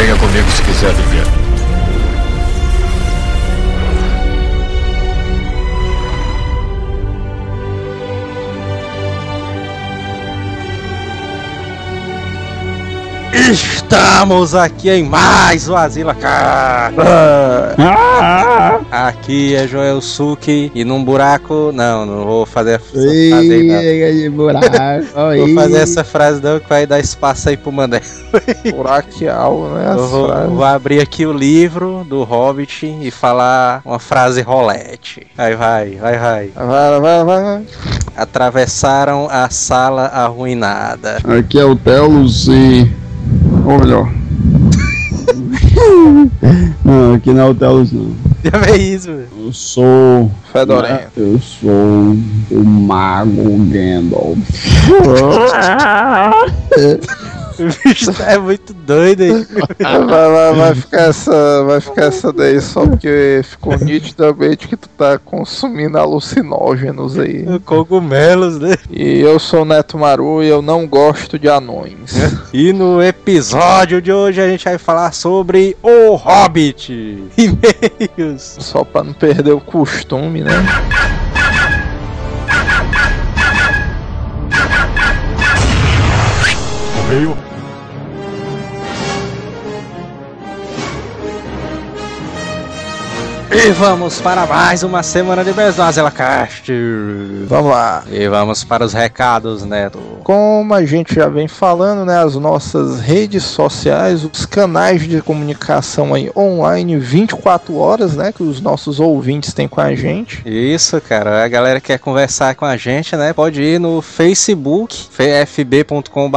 Venha comigo se quiser viver. Estamos aqui em mais o Asila Aqui é Joel Suki e num buraco. Não, não vou fazer essa frase não. Vou fazer essa frase não que vai dar espaço aí pro Mandela. Buraquial, né? Vou, vou abrir aqui o livro do Hobbit e falar uma frase rolete. Aí vai, vai, vai. Vai, vai, vai. Atravessaram a sala arruinada. Aqui é o Telos e. Ou melhor. não, aqui não é o Telos não. Vê isso, velho. Eu sou. Fedorento. Eu sou o Mago Gandalf. O bicho é muito doido aí. Vai, vai, vai ficar essa, vai ficar essa daí só porque ficou nitidamente que tu tá consumindo alucinógenos aí. Cogumelos, né? E eu sou o Neto Maru e eu não gosto de anões. E no episódio de hoje a gente vai falar sobre O Hobbit. E-mails. Só pra não perder o costume, né? Correio. E vamos para mais uma semana de Besnozela Cast. Vamos lá. E vamos para os recados, Neto. Como a gente já vem falando, né, as nossas redes sociais, os canais de comunicação aí online 24 horas, né, que os nossos ouvintes têm com a gente. Isso, cara. A galera que quer conversar com a gente, né? Pode ir no Facebook,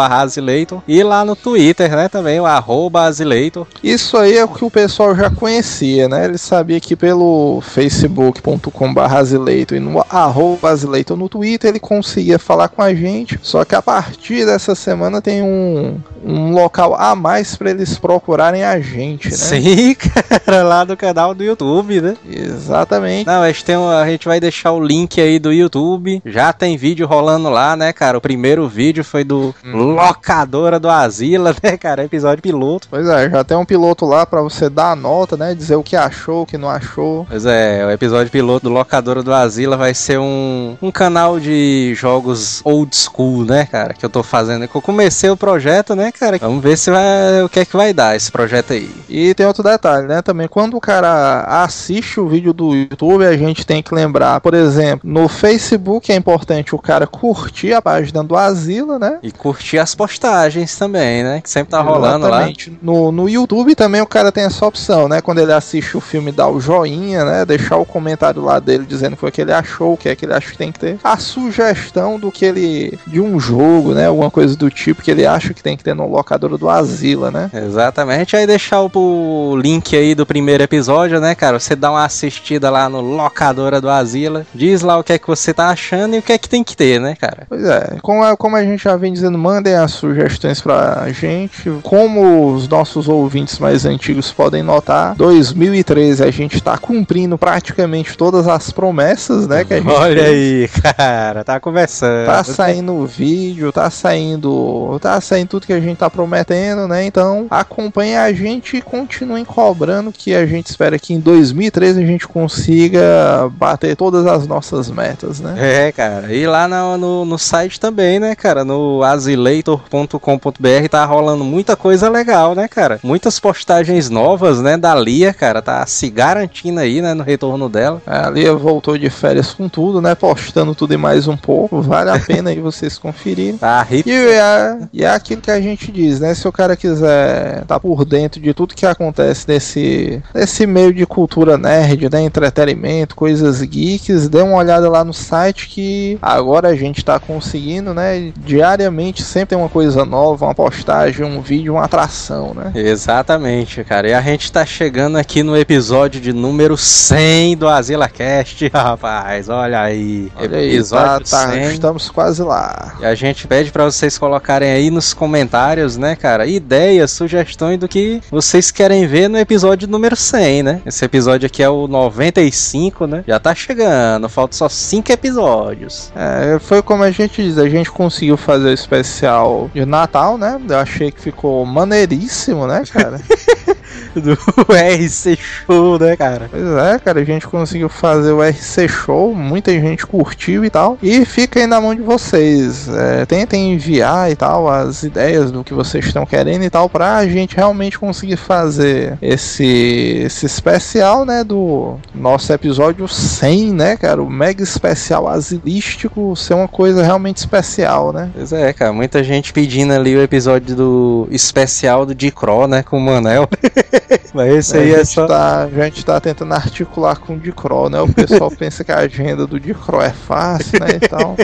Azileitor, e lá no Twitter, né? Também, o arroba Azileitor. Isso aí é o que o pessoal já conhecia, né? Ele sabia que pelo facebook.com.br Azileitor e no arroba Azileitor no Twitter ele conseguia falar com a gente, só que a partir dessa semana tem um, um local a mais para eles procurarem a gente, né? Sim, cara, lá do canal do YouTube, né? Exatamente. Não, a gente, tem um- a gente vai deixar o link aí do YouTube. Já tem vídeo rolando lá, né, cara? O primeiro vídeo foi do Locadora do Asila, né, cara? Episódio piloto. Pois é, já tem um piloto lá pra você dar a nota, né? Dizer o que achou, o que não achou. Pois é, o episódio piloto do Locadora do Asila vai ser um, um canal de jogos old school, né, cara? Que eu tô fazendo. Que eu comecei o projeto, né, cara? Vamos ver se vai, o que é que vai dar esse projeto aí. E tem outro detalhe, né? Também quando o cara assiste o vídeo do YouTube, a gente tem que lembrar, por exemplo, no Facebook é importante o cara curtir a página do Asila, né? E curtir as postagens também, né? Que sempre tá rolando lá. Exatamente. No, no YouTube também o cara tem essa opção, né? Quando ele assiste o filme, dá o joinha, né? Deixar o comentário lá dele dizendo o que, é que ele achou, o que é que ele acha que tem que ter. A sugestão do que ele. de um jogo, né? Alguma coisa do tipo que ele acha que tem que ter no locador do Asila, né? Exatamente, aí deixar o, o link aí do primeiro episódio, né, cara? Você dá uma assistida lá no Locadora do Asila, diz lá o que é que você tá achando e o que é que tem que ter, né, cara? Pois é, como a, como a gente já vem dizendo, mandem as sugestões pra gente. Como os nossos ouvintes mais antigos podem notar, 2013 a gente tá cumprindo praticamente todas as promessas, né? Que a gente Olha fez. aí, cara, tá conversando. Tá saindo o vídeo, tá saindo. Tá saindo tudo que a gente tá prometendo, né? Então acompanhem a gente e continuem cobrando que a gente espera que em 2013 a gente consiga bater todas as nossas metas, né? É, cara. E lá no, no, no site também, né, cara? No asileitor.com.br tá rolando muita coisa legal, né, cara? Muitas postagens novas, né, da Lia, cara. Tá se garantindo aí, né, no retorno dela. A Lia voltou de férias com tudo, né? Postando tudo e mais um pouco. Vale a pena aí vocês conferirem. Tá hip. E é, e é aquilo que a gente diz, né? Se o cara quiser estar por dentro de tudo que acontece nesse, nesse meio de cultura nerd, né? Entretenimento, coisas geeks, dê uma olhada lá no site que agora a gente tá conseguindo, né? Diariamente sempre tem uma coisa nova, uma postagem, um vídeo, uma atração, né? Exatamente, cara. E a gente tá chegando aqui no episódio de número 100 do AsilaCast, rapaz. Olha aí. Olha aí, tá, episódio tá, 100. estamos quase lá. E a gente pede para vocês colocarem aí nos comentários, né, cara, ideias, sugestões do que vocês querem ver no episódio número 100, né? Esse episódio aqui é o 95, né? Já tá chegando, falta só 5 episódios. É, foi como a gente diz, a gente conseguiu fazer o especial de Natal, né? Eu achei que ficou maneiríssimo, né, cara? do RC Show, né, cara? Pois é, cara, a gente conseguiu fazer o RC Show, muita gente curtiu e tal. E fica aí na mão de vocês. É, tentem enviar e tal as ideias do que vocês estão querendo e tal, pra gente realmente conseguir fazer esse, esse especial, né, do nosso episódio 100, né, cara? O mega especial asilístico ser uma coisa realmente especial, né? Pois é, cara, muita gente pedindo ali o episódio do especial do Dicro, né, com o Manel. Mas esse aí a é só. Tá, a gente tá tentando articular com o Dicro, né? O pessoal pensa que a agenda do Dicro é fácil, né? E tal.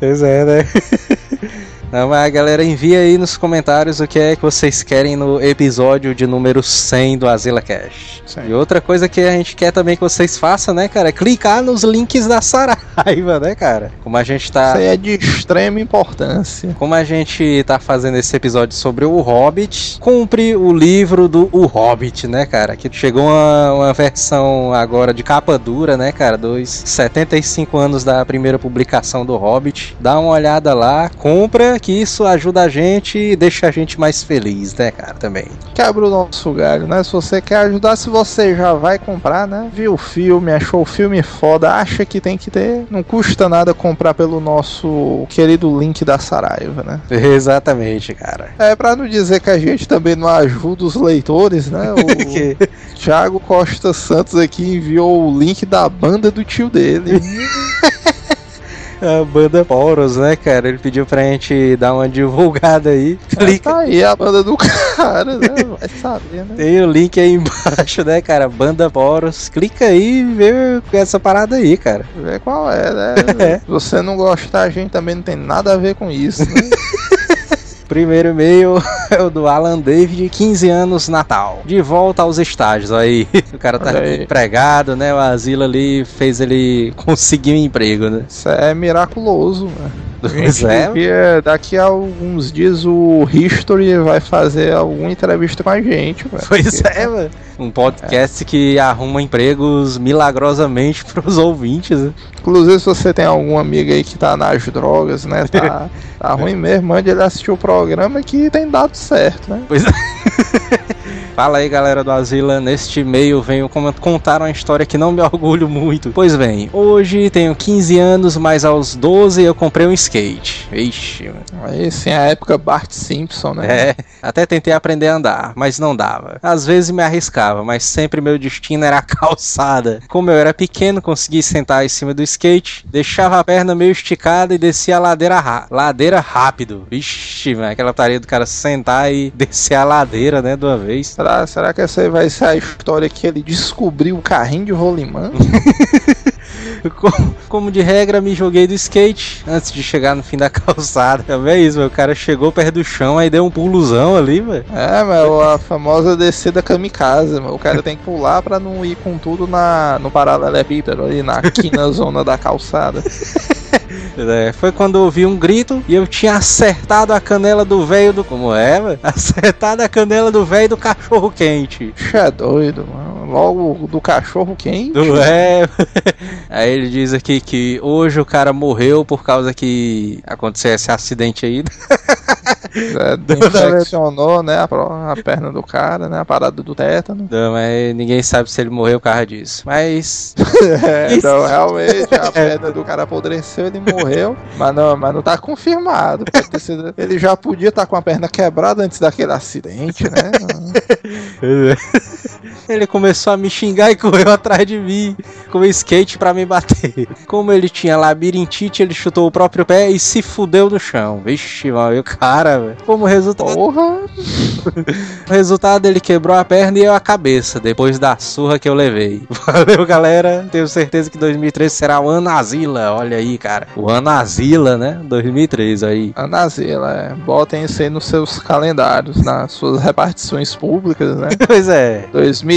Pois é, né? Não, mas a galera envia aí nos comentários o que é que vocês querem no episódio de número 100 do Azila Cash. Sim. E outra coisa que a gente quer também que vocês façam, né, cara, é clicar nos links da Saraiva, né, cara? Como a gente tá. Isso aí é de extrema importância. Como a gente tá fazendo esse episódio sobre o Hobbit, compre o livro do O Hobbit, né, cara? Que chegou uma, uma versão agora de capa dura, né, cara? Dos 75 anos da primeira publicação do Hobbit. Dá uma olhada lá, compra, que isso ajuda a gente e deixa a gente mais feliz, né, cara? Também. Quebra o nosso galho, né? Se você quer ajudar, se você já vai comprar, né? Viu o filme, achou o filme foda, acha que tem que ter. Não custa nada comprar pelo nosso querido link da Saraiva, né? Exatamente, cara. É pra não dizer que a gente também não ajuda os leitores, né? O Que- Thiago Costa Santos aqui enviou o link da banda do tio dele. A banda Poros, né, cara? Ele pediu pra gente dar uma divulgada aí. Clica tá aí a banda do cara, né? Vai saber, né? Tem o link aí embaixo, né, cara? Banda Poros. Clica aí e vê essa parada aí, cara. Ver qual é, né? É. Se você não gostar, a gente também não tem nada a ver com isso, né? Primeiro e-mail é o do Alan David, 15 anos, Natal. De volta aos estágios, aí. O cara tá empregado, né? O asilo ali fez ele conseguir um emprego, né? Isso é miraculoso, mano. Pois é. Porque daqui a alguns dias o History vai fazer alguma entrevista com a gente, velho. Pois Porque- é, mano. Um podcast que arruma empregos milagrosamente pros ouvintes, né? Inclusive, se você tem algum amigo aí que tá nas drogas, né? Tá, tá ruim mesmo, mande ele assistir o programa que tem dado certo, né? Pois é. Fala aí, galera do Asila. Neste e-mail venho contar uma história que não me orgulho muito. Pois bem, hoje tenho 15 anos, mas aos 12 eu comprei um skate. Ixi, mano. Aí sim, a época Bart Simpson, né? É, até tentei aprender a andar, mas não dava. Às vezes me arriscava, mas sempre meu destino era a calçada. Como eu era pequeno, consegui sentar em cima do skate, deixava a perna meio esticada e descia a ladeira, ra- ladeira rápido. Ixi, mano, aquela tarefa do cara sentar e descer a ladeira, né, de uma vez. Será, será que essa vai ser a história que ele descobriu o carrinho de rolimã? Como, como de regra, me joguei do skate antes de chegar no fim da calçada. Também isso, meu. O cara chegou perto do chão, aí deu um puluzão ali, velho. É, meu, a famosa descida kamikaze, meu. O cara tem que pular pra não ir com tudo na, no paralelepípedo ali, na quina zona da calçada. É, foi quando eu ouvi um grito e eu tinha acertado a canela do velho do. Como é, velho? Acertado a canela do velho do cachorro quente. Ixi, é doido, mano. Logo do cachorro quente. Do é. Aí ele diz aqui que hoje o cara morreu por causa que aconteceu esse acidente aí. É, infeccionou, né, a, a perna do cara, né, a parada do tétano. Não, mas ninguém sabe se ele morreu por causa disso. Mas. É, então, realmente, a perna do cara apodreceu, ele morreu, mas não, mas não tá confirmado. Pode ter sido- ele já podia estar com a perna quebrada antes daquele acidente, né? Ele começou a me xingar e correu atrás de mim com o skate pra me bater. Como ele tinha labirintite, ele chutou o próprio pé e se fudeu no chão. Vixe, e o cara, velho. Como resultado, Porra! o resultado ele quebrou a perna e eu a cabeça, depois da surra que eu levei. Valeu, galera. Tenho certeza que 2013 será o ano Asila. Olha aí, cara. O ano Asila, né? 2003 aí. A Nazila, é. Botem isso aí nos seus calendários, nas suas repartições públicas, né? Pois é.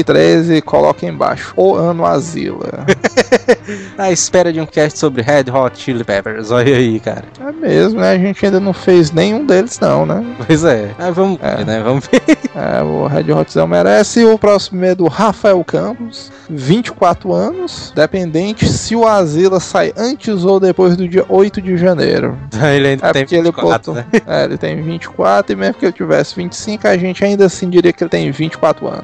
2013, coloquem embaixo. O ano Asila. Na espera de um cast sobre Red Hot Chili Peppers. Olha aí, cara. É mesmo, né? A gente ainda não fez nenhum deles, não, né? Pois é. Mas vamos É. ver, né? Vamos ver. É, o Red Hotzão merece. O próximo é do Rafael Campos, 24 anos, dependente se o Asila sai antes ou depois do dia 8 de janeiro. Ele ainda É tem porque ele 24, botou. né? É, ele tem 24 e mesmo que ele tivesse 25, a gente ainda assim diria que ele tem 24 anos.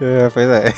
É, pois é.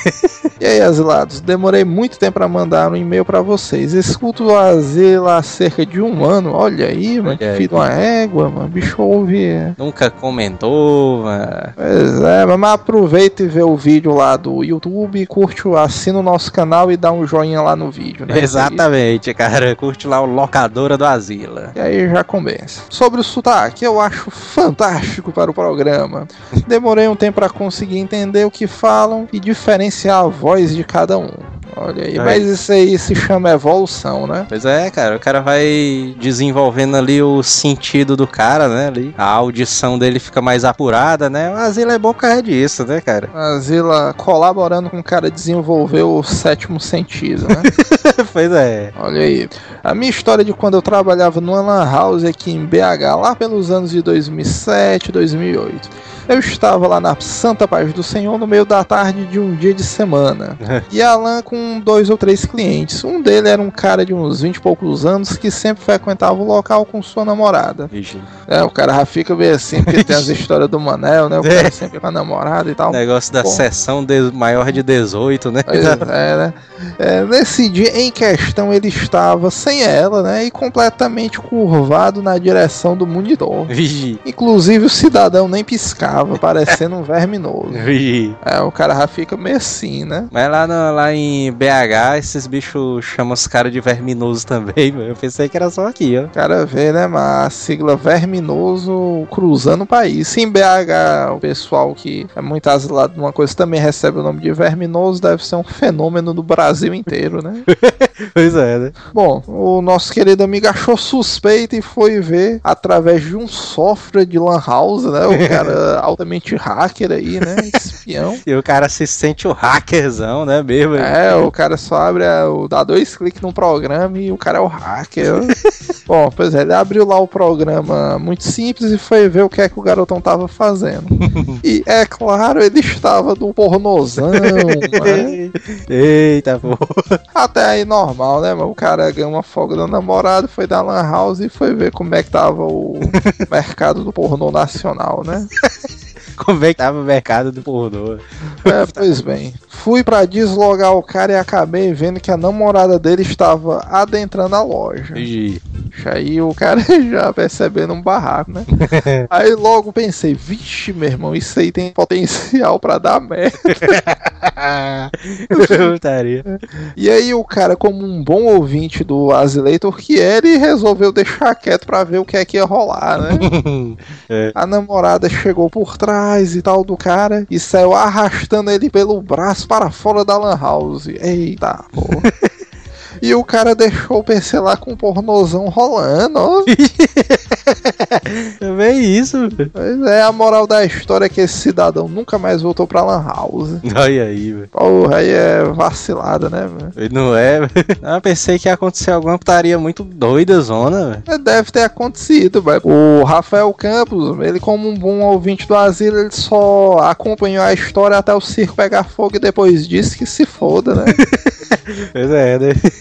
e aí, asilados, demorei muito tempo pra mandar um e-mail pra vocês. Escuto o Asila há cerca de um ano. Olha aí, mano, que Olha filho de uma égua, mano. Bicho ouve. Nunca comentou, mano. Pois é, mas aproveita e vê o vídeo lá do YouTube, curte, o- assina o nosso canal e dá um joinha lá no vídeo, né? Exatamente, cara. Curte lá o Locadora do Asila. E aí já começa. Sobre o sotaque, eu acho fantástico para o programa. Demorei um tempo para conseguir entender o que falam e diferenciar a voz de cada um. Olha aí, Aí. mas isso aí se chama evolução, né? Pois é, cara. O cara vai desenvolvendo ali o sentido do cara, né? Ali. A audição dele fica mais apurada, né? O Asila é bom por causa disso, né, cara? A Zila colaborando com o cara desenvolver o sétimo sentido, né? pois é. Olha aí. A minha história de quando eu trabalhava numa lan house aqui em BH, lá pelos anos de 2007, 2008. Eu estava lá na Santa Paz do Senhor no meio da tarde de um dia de semana. e a LAN com dois ou três clientes. Um deles era um cara de uns 20 e poucos anos que sempre frequentava o local com sua namorada. Vixe. É, o cara já fica meio assim, porque tem as histórias do Manel, né? O cara sempre com a namorada e tal. Negócio da Bom. sessão de- maior de 18, né? Pois é, né? É, nesse dia em questão ele estava sem ela, né? E completamente curvado na direção do monitor. Vixe. Inclusive o cidadão nem piscava, parecendo um verminoso. É, o cara já fica meio assim, né? Mas lá, no- lá em BH, esses bichos chamam os caras de verminoso também, mano. Eu pensei que era só aqui, ó. O cara vê, né, mas a sigla verminoso cruzando o país. Se em BH o pessoal que é muito asilado de uma coisa também recebe o nome de verminoso, deve ser um fenômeno do Brasil inteiro, né? Pois é, né? Bom, o nosso querido amigo achou suspeito e foi ver através de um software de Lan House, né? O cara altamente hacker aí, né? Espião. E o cara se sente o hackerzão, né, mesmo? É, o cara só abre, a- o- dá dois cliques no programa e o cara é o hacker. Bom, pois é, ele abriu lá o programa muito simples e foi ver o que é que o garotão tava fazendo. E é claro, ele estava no pornozão, né? Eita, pô. Até aí normal, né? Mas o cara ganhou uma folga do namorado, foi da Lan House e foi ver como é que tava o mercado do pornô nacional, né? Como é que tava o mercado do pornô? É, pois bem. Fui pra deslogar o cara e acabei vendo que a namorada dele estava adentrando a loja. Vixe. Aí o cara já percebendo um barraco, né? Aí logo pensei, vixe, meu irmão, isso aí tem potencial pra dar merda. E aí o cara, como um bom ouvinte do Azileitor que é, ele resolveu deixar quieto pra ver o que é que ia rolar, né? É. A namorada chegou por trás e tal do cara e saiu arrastando ele pelo braço para fora da lan house. Eita, porra. E o cara deixou o PC lá com o pornozão rolando, ó. Também isso. velho. Pois é, a moral da história é que esse cidadão nunca mais voltou pra Lan House. Olha aí, velho. Porra, aí é vacilada, né, velho? Não é, velho. Ah, pensei que ia acontecer alguma putaria muito doida, zona, velho. É, Deve ter acontecido, velho. O Rafael Campos, ele como um bom ouvinte do asilo, ele só acompanhou a história até o circo pegar fogo e depois disse que se foda, né? Pois é, né?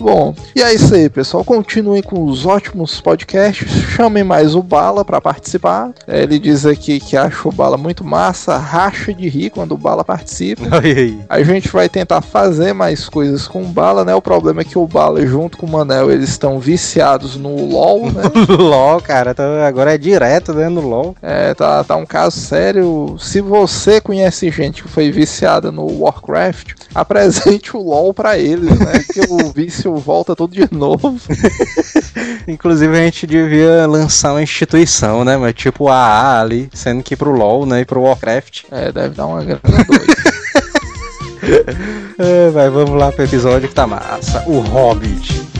Bom, e é isso aí, pessoal. Continuem com os ótimos podcasts. Chamem mais o Bala pra participar. É, Ele diz aqui que acha o Bala muito massa, racha de rir quando o Bala participa. A gente vai tentar fazer mais coisas com o Bala, né? O problema é que o Bala, junto com o Manel, eles estão viciados no LoL, né? LOL, cara. Então agora é direto, né, no LOL. É, tá, tá um caso sério. Se você conhece gente que foi viciada no Warcraft, apresente o LoL pra eles, né? Que o vício volta tudo de novo. Inclusive a gente devia lançar uma instituição, né? Mas tipo a AA ali, sendo que pro LoL, né? E pro Warcraft. É, deve dar uma grana doida. É, vai, vamos lá pro episódio que tá massa. O Hobbit.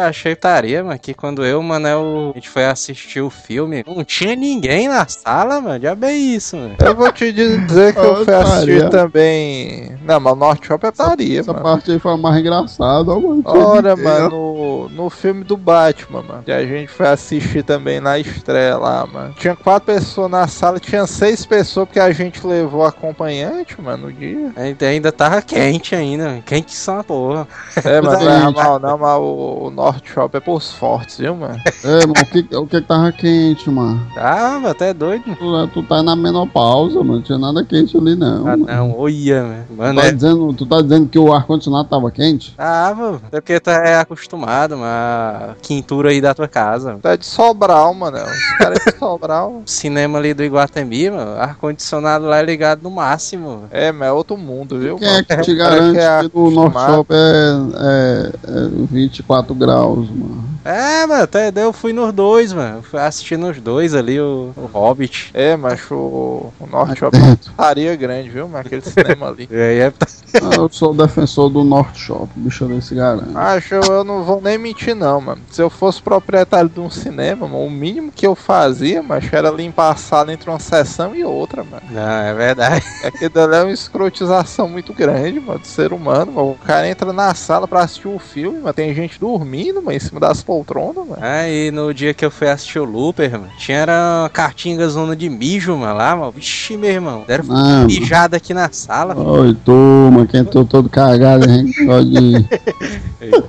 Achei taria, mano, que quando eu, mano, eu, a gente foi assistir o filme, não tinha ninguém na sala, mano. Já bem isso, mano. Eu vou te dizer que eu fui assistir também. Não, mas o North Shop é taria, Essa mano. parte aí foi a mais engraçada, ó, mano. Ora, mano, no, no filme do Batman, mano, que a gente foi assistir também na estreia lá, mano. Tinha quatro pessoas na sala, tinha seis pessoas porque a gente levou acompanhante, mano, no dia. Ainda, ainda tava quente ainda, mano. quente só uma porra. É, mas não Mas é mal, não, mas o, o North Shop é pros fortes, viu, mano? É, mano, o que, o que tava quente, mano? Tava até doido. Tu, tu tá na menopausa, mano. Não tinha nada quente ali, não. Ah, mano. não, olha, mano. Tu Mano, tá, é, dizendo, tu tá dizendo que o ar-condicionado tava quente? tava. É porque tu é acostumado, mano, a quintura aí da tua casa. Tá de Sobral, mano. Os caras de Sobral. O cinema ali do Iguatemi, mano, ar-condicionado lá é ligado no máximo. É, mas é outro mundo, viu, Quem é mano? que te garante que é que no North. Shop é, é, é 24 graus, mano? É, mano, até eu fui nos dois, mano. Fui assistir nos dois ali, o, o Hobbit. É, mas o, o North Shop é uma faria grande, viu, mano? Aquele cinema ali. Aí é. Ah, Eu sou defensor do North Shop, bicho desse garante. Acho, eu, eu não vou nem mentir, não, mano. Se eu fosse proprietário de um cinema, mano, o mínimo que eu fazia, mas era limpar a sala entre uma sessão e outra, mano. Não, é verdade. Aquilo dali é uma escrotização muito grande, mano, do ser humano, mano. O cara entra na sala pra assistir o filme, mas tem gente dormindo, mano, em cima das poltronas, mano. Aí no dia que eu fui assistir o Looper, mano, tinha era uma cartinga zona de mijo, mano, lá, mano. Vixe, meu irmão. Deram Não, mijada aqui na sala. Oi, turma, quem tô todo cagado, a gente pode.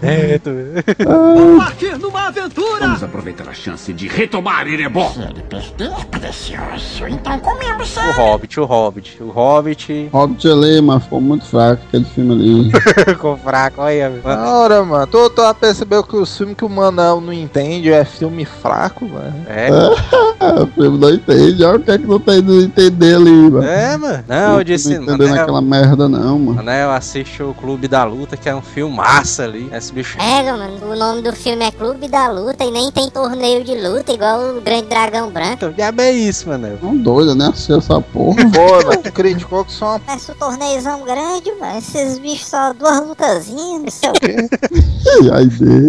É, tu... Partir numa aventura! Vamos aproveitar a chance de retomar Erebor. O Hobbit, o Hobbit. O Hobbit. Hobbit ali, mas ficou muito fraco aquele filme ali. Ficou fraco, olha. mano. Na hora, mano, tu, tu percebeu que os filmes que o Manel não entende é filme fraco, mano? É, o filme não entende, olha o que é que não tem de entender ali, mano. é, mano. Não, eu disse, não entendendo Manel, aquela merda não, mano. Manel, assiste o Clube da Luta, que é um filme massa ali. Esse bicho. Pega, mano. O nome do filme é Clube da Luta e nem tem torneio de luta, igual o Grande Dragão Branco. Então, já é isso, Manel. Não doido, né? Assistir essa porra. Pô, mas tu criticou que uma Parece um torneizão grande, mano. Esses bichos só duas lutazinhas, não sei o quê.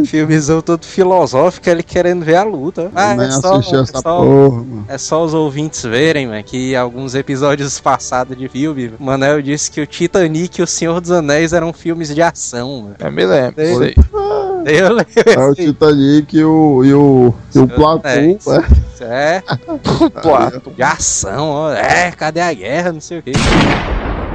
Filmezão todo filosófico, ele querendo ver a luta. Ah, é só, é, essa só, porra, é só os ouvintes verem, mano, que alguns episódios passados de filme, o Manel disse que o Titanic e o Senhor dos Anéis eram filmes de ação, mano. Eu me lembro, sei. Eu lembro. É o Titanic e o, e o, e o Platão, né? É, Plato. de ação, ó. É, cadê a guerra? Não sei o quê.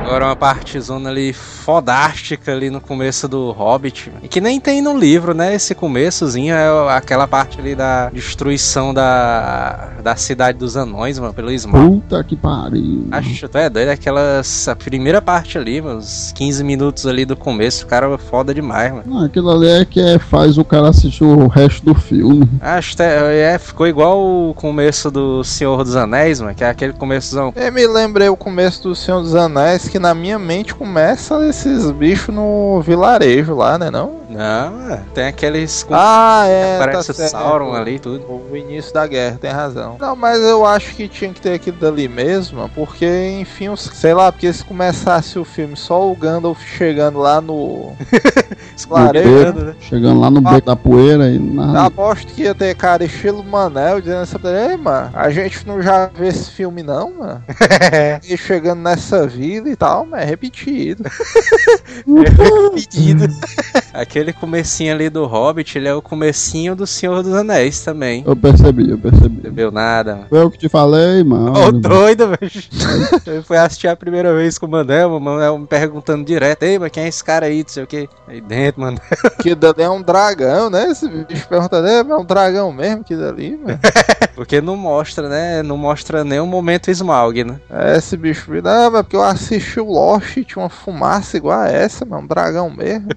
Agora uma partezona ali fodástica ali no começo do Hobbit. E que nem tem no livro, né? Esse começozinho é aquela parte ali da destruição da, da cidade dos anões, mano, pelo Smaug. Puta que pariu. Acho, tu é doido, aquelas. A primeira parte ali, mano, uns 15 minutos ali do começo, o cara é foda demais, mano. Não, aquilo ali é que é, faz o cara assistir o resto do filme. Acho que é, ficou igual o começo do Senhor dos Anéis, mano, que é aquele começozão. Eu me lembrei o começo do Senhor dos Anéis, que na minha mente começa esses bichos no vilarejo lá, né não? Não, é, tem aqueles. Ah, é, Parece tá o. Sauron ali e tudo. O início da guerra, tem razão. Não, mas eu acho que tinha que ter aquilo dali mesmo, porque, enfim, os- sei lá, porque se começasse o filme só o Gandalf chegando lá no vilarejo, Escutando, né? Chegando lá no beco da poeira e eu na... aposto que ia ter cara estilo Manel dizendo assim, ei, mano, a gente não já vê esse filme não, mano. e chegando nessa vila e tal, mas é repetido. Pedido. Aquele aquele comecinho ali do Hobbit, ele é o comecinho do Senhor dos Anéis também. Eu percebi, eu percebi. Percebeu nada, mano. Foi eu que te falei, mano. Ô, doido, velho. Eu fui assistir a primeira vez com o Manel, o Manel me perguntando direto, ei, mas quem é esse cara aí, não sei o que. Aí dentro, mano. Que dali é um dragão, né? Esse bicho pergunta, é é um dragão mesmo que dali, mano. Porque não mostra, né? Não mostra nenhum momento Smaug, né? É, esse bicho, não, mas porque eu assisti o Lost e tinha uma fumaça igual a essa, mano, um dragão mesmo.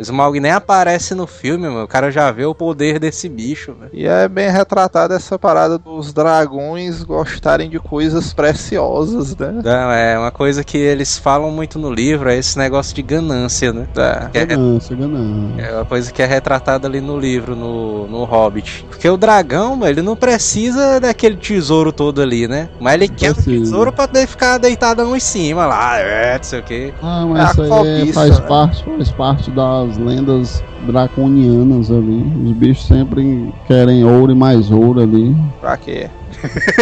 Smaug nem aparece no filme, mano. O cara já vê o poder desse bicho, velho. E é bem retratada essa parada dos dragões gostarem de coisas preciosas, né? Não, é uma coisa que eles falam muito no livro, é esse negócio de ganância, né? Que é, Ganância, ganância. é uma coisa que é retratada ali no livro, no, no Hobbit. Porque o dragão, mano, ele não precisa daquele tesouro todo ali, né? Mas ele quer o tesouro pra ficar deitadão em cima lá, é, não sei o que. Ah, É mas a isso aí é- faz, parte, faz parte das lendas draconianas ali. Os bichos sempre querem ouro e mais ouro ali. Pra quê?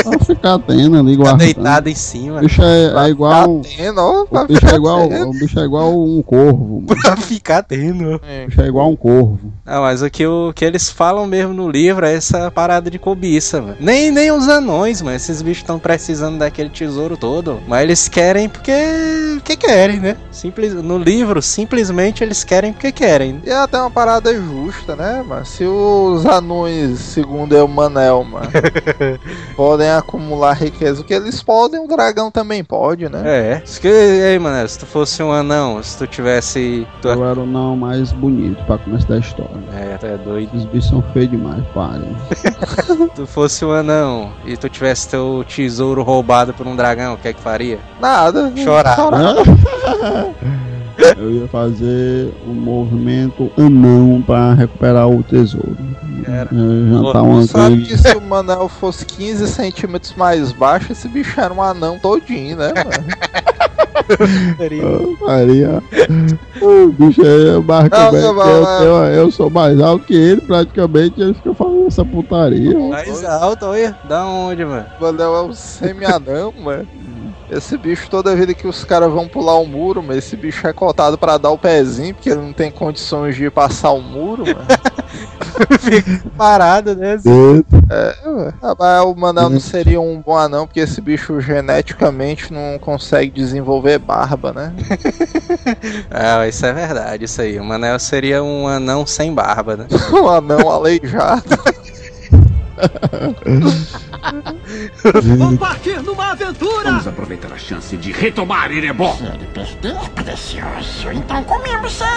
Pra ficar tendo ali, Tá guardando. deitado em O cima. bicho é, é igual. Tá tendo, ó, O bicho ficar é igual, tendo. o bicho é igual um corvo. mano. Pra ficar tendo. É. O bicho é igual um corvo. Ah, mas o que, o que eles falam mesmo no livro é essa parada de cobiça, mano. Nem, nem os anões, mano. Esses bichos estão precisando daquele tesouro todo. Mas eles querem porque. porque querem, né? Simples, no livro, simplesmente eles querem porque querem. E até uma parada justa, né, mano? Se os anões, segundo eu, Manel, mano, podem acumular riqueza, o que eles podem, o dragão também pode, né? É. Isso que, ei, mano, se tu fosse um anão, se tu tivesse. Tu, Eu era o não mais bonito pra começar da história. é, tu é doido. Os bichos são feios demais, parem. Se tu fosse um anão e tu tivesse teu tesouro roubado por um dragão, o que é que faria? Nada. Chorar. Eu ia fazer um movimento anão pra recuperar o tesouro. Era. Jantar uma Sabe que se o Manel fosse 15 centímetros mais baixo, esse bicho era um anão todinho, né, mano? Faria. O bicho é mais Não, que não, eu, não, eu, eu sou mais alto que ele, praticamente ele fica falando essa putaria. Mais alto, olha. Da onde, mano? O Manel é um semi-anão, mano. Esse bicho, toda vida que os caras vão pular o muro, mas esse bicho é cotado pra dar o pezinho, porque ele não tem condições de passar o muro, mano. Fica parado, né? É, ué. Ah, mas o Manel não seria um bom anão, porque esse bicho geneticamente não consegue desenvolver barba, né? Ah, isso é verdade, isso aí. O Manel seria um anão sem barba, né? um anão aleijado. Vou partir numa aventura! Vamos aproveitar a chance de retomar Erebor.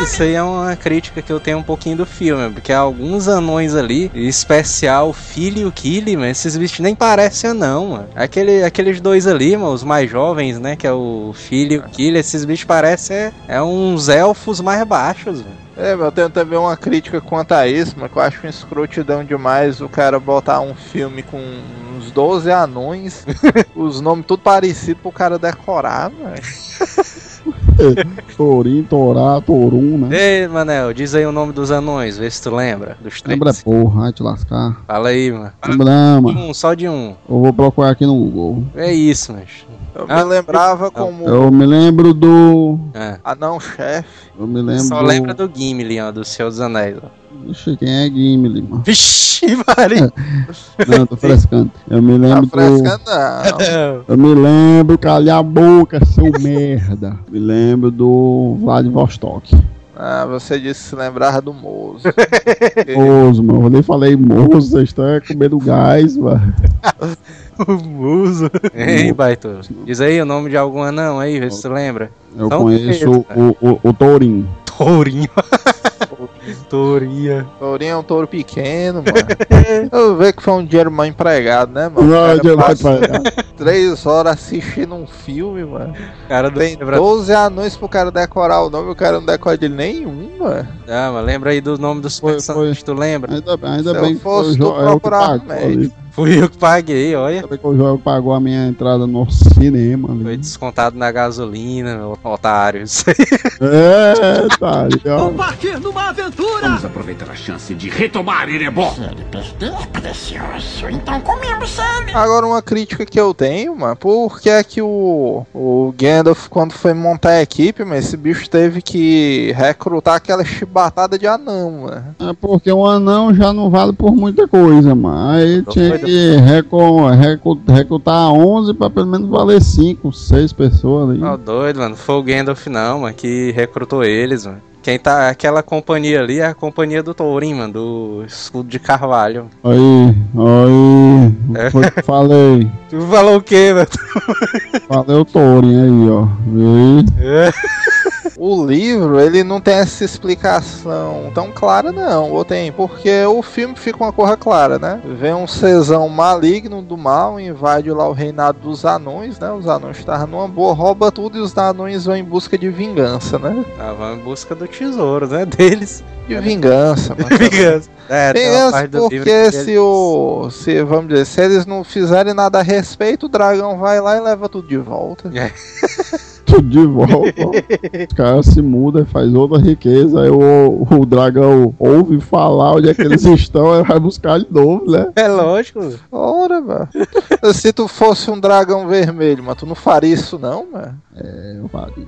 Isso aí é uma crítica que eu tenho um pouquinho do filme, porque alguns anões ali, em especial o Filho e o Killy, mano, esses bichos nem parecem anão, mano. Aquele, aqueles dois ali, mano, os mais jovens, né, que é o Filho e o Killy, esses bichos parecem é, é uns elfos mais baixos, mano. É, eu tenho também uma crítica quanto a isso, mas que eu acho uma escrotidão demais o cara botar um filme com uns 12 anões, os nomes tudo parecidos pro cara decorar, mano. Torim, Torá, Torum, né? Ei, Manel, diz aí o nome dos anões, vê se tu lembra. Dos três. Lembra, porra, vai te lascar. Fala aí, mano. Lembra, mano. um, só de um. Eu vou procurar aqui no Google. É isso, mas. Eu Ah, me lembrava como Eu me lembro do. É. anão-chefe. Eu me lembro Só do. lembra do Gimli, ó, do Senhor dos Anéis. Ó. Ixi, quem é Gimli, mano? Vixe, Maria! Não, tô frescando. Eu me Tá lembro do. fresca, não. Eu me lembro, calha a boca, seu merda. Me lembro do Vladivostok. Ah, você disse que se lembrava do Mozo. Moço, mano. Eu nem falei vocês estão é comendo gás, mano. O muso. Ei, Baito. Diz aí o nome de algum anão aí, vê se tu lembra. Eu um conheço dedo, o, o, o Tourinho. Tourinho. Tourinha. Tourinho é um touro pequeno, mano. Eu vejo que foi um dinheiro mal empregado, né, mano? Não, vai passa pra- três horas assistindo um filme, mano. Cara do Tem lembra... 12 anões pro cara decorar o nome, o cara não decora de nenhum, mano. Ah, mas lembra aí do nome dos Foi- personagens, tu lembra? Ainda, ainda Se eu bem que fosse foi o tu que procurar um médico. Fui eu que paguei, olha. Sabe que o Joel pagou a minha entrada no cinema ali. Foi descontado na gasolina, meu otário. Isso aí. É, tá ó. Vou partir numa aventura! Vamos aproveitar a chance de retomar Erebor. Agora uma crítica que eu tenho, mano, por que é que o, o Gandalf, quando foi montar a equipe, mas esse bicho teve que recrutar aquela chibatada de anão, mano. É porque um anão já não vale por muita coisa, mano. Aí Não tinha recu- recrutar 11 pra pelo menos valer 5, 6 pessoas ali. Ó, doido, mano. Foi o Gandalf, não, mano, que recrutou eles, mano. Quem tá. Aquela companhia ali é a companhia do Tourinho, mano, do escudo de carvalho. Aí, aí. É. Foi que eu falei. Tu falou o quê, mano? Falei o Thorin aí, ó. E O livro, ele não tem essa explicação tão clara, não. Ou tem, porque o filme fica uma coisa clara, né? Vem um cesão maligno do mal, invade lá o reinado dos anões, né? Os anões estavam numa boa, rouba tudo e os anões vão em busca de vingança, né? Ah, vamos em busca do tesouro, né? Deles. De vingança, mano. Vingança. É, Vingança porque que se eles- o. Se, vamos dizer, se eles não fizerem nada a respeito, o dragão vai lá e leva tudo de volta. tudo de volta. Os caras se mudam, faz outra riqueza. Aí o, o dragão ouve falar onde é que eles estão, aí vai buscar de novo, né? É lógico. Ora, mano. Se tu fosse um dragão vermelho, mas tu não faria isso não, mano? É, eu faria.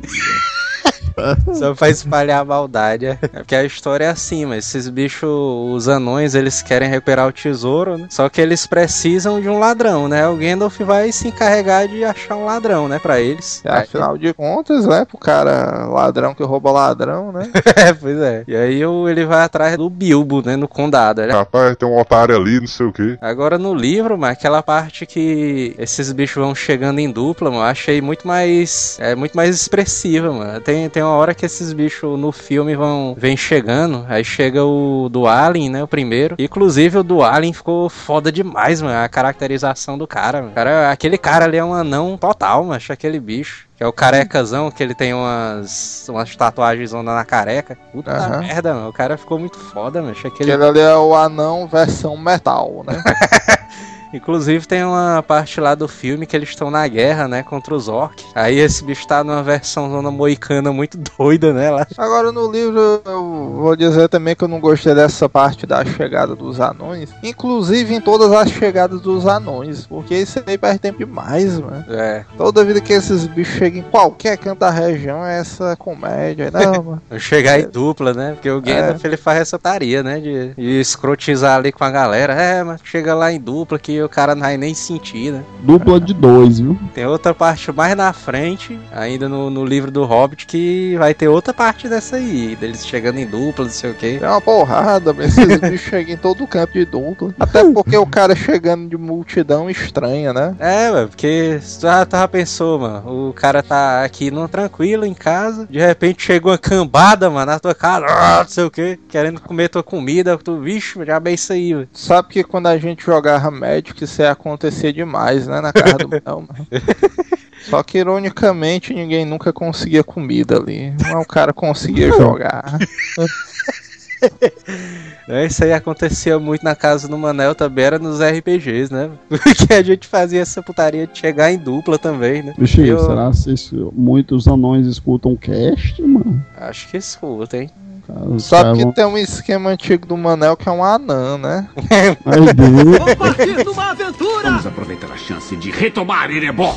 Só pra espalhar a maldade. É porque a história é assim, mas esses bichos, os anões, eles querem recuperar o tesouro, né? Só que eles precisam de um ladrão, né? O Gandalf vai se encarregar de achar um ladrão, né? Pra eles. É, Afinal de contas, né? Pro cara ladrão que rouba ladrão, né? É, pois é. E aí ele vai atrás do Bilbo, né? No condado. Ele- Rapaz, tem um otário ali, não sei o que. Agora no livro, mano, aquela parte que esses bichos vão chegando em dupla, mano, eu achei muito mais. É muito mais expressiva, mano. Tem, tem uma hora que esses bichos no filme vão vem chegando, aí chega o do Alien, né? O primeiro. Inclusive o do Alien ficou foda demais, mano. A caracterização do cara, mano. Cara, aquele cara ali é um anão total, mano. Aquele bicho. Que é o carecazão, que ele tem umas, umas tatuagens na careca. Puta Aham. merda, mano. O cara ficou muito foda, mano. Aquele Aquele ali é o anão versão metal, né? Inclusive tem uma parte lá do filme que eles estão na guerra, né, contra os orcs. Aí esse bicho tá numa versão zona moicana muito doida, né, lá. Agora no livro eu vou dizer também que eu não gostei dessa parte da chegada dos anões. Inclusive em todas as chegadas dos anões. Porque isso aí perde tempo demais, mano. É, Toda vida que esses bichos chegam em qualquer canto da região é essa comédia. Não, mano. chegar em dupla, né, porque o Gandalf ele faz essa taria, né, de, de escrotizar ali com a galera. É, mas chega lá em dupla que o cara não vai nem sentir, né. Dupla de dois, viu? Tem outra parte mais na frente, ainda no, no livro do Hobbit, que vai ter outra parte dessa aí, deles chegando em dupla, não sei o que. É uma porrada, mas esses bichos chegam em todo canto de dupla. Até porque o cara chegando de multidão estranha, né? É, mano, porque tu já, tu já pensou, mano, o cara tá aqui no tranquilo em casa, de repente chega uma cambada, mano, na tua casa, ah, não sei o que, querendo comer tua comida, tu, vixe, já bem isso aí, mano. Sabe que quando a gente jogava Magic, isso ia acontecer demais, né? Na casa do Mel. Só que ironicamente ninguém nunca conseguia comida ali. Mas o cara conseguia jogar. É, Isso aí acontecia muito na casa do Manel também, era nos RPGs, né? Porque a gente fazia essa putaria de chegar em dupla também, né? Bichinho, Eu- será que isso- muitos anões escutam cast, mano? Acho que escuta, hein? Cara, os Sabe que vão- tem um esquema antigo do Manel que é um anã, né? Ai, Deus. Vou partir numa aventura! Vamos aproveitar a chance de retomar Erebor.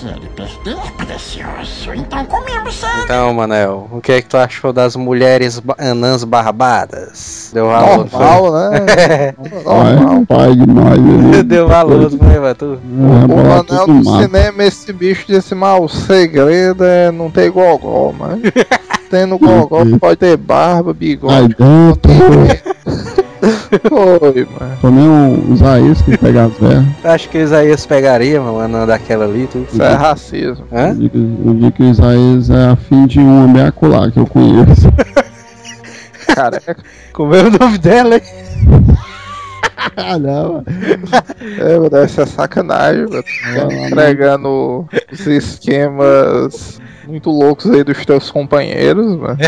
Então, Manel, o que é que tu achou das mulheres ba- anãs barbadas? Deu valor? Normal, né? Normal. Pai, demais ali. Deu valor, não foi, Batu? É, O Manel do cinema, esse bicho disse, mas o segredo é não ter gogó, mas tendo gogó pode ter barba, Ai, bigode. dentro. Foi, mano. Nem o Isaías que pega as velhas. Acho que o Isaías pegaria, mano, daquela ali, tudo. Isso é racismo. Hã? Eu digo, eu digo que o Isaías é afim de uma meacular que eu conheço. Careca. Como é o nome dela, hein? ah, não. É, mano, deve ser sacanagem, mano. Entregando Os esquemas muito loucos aí dos teus companheiros, mano.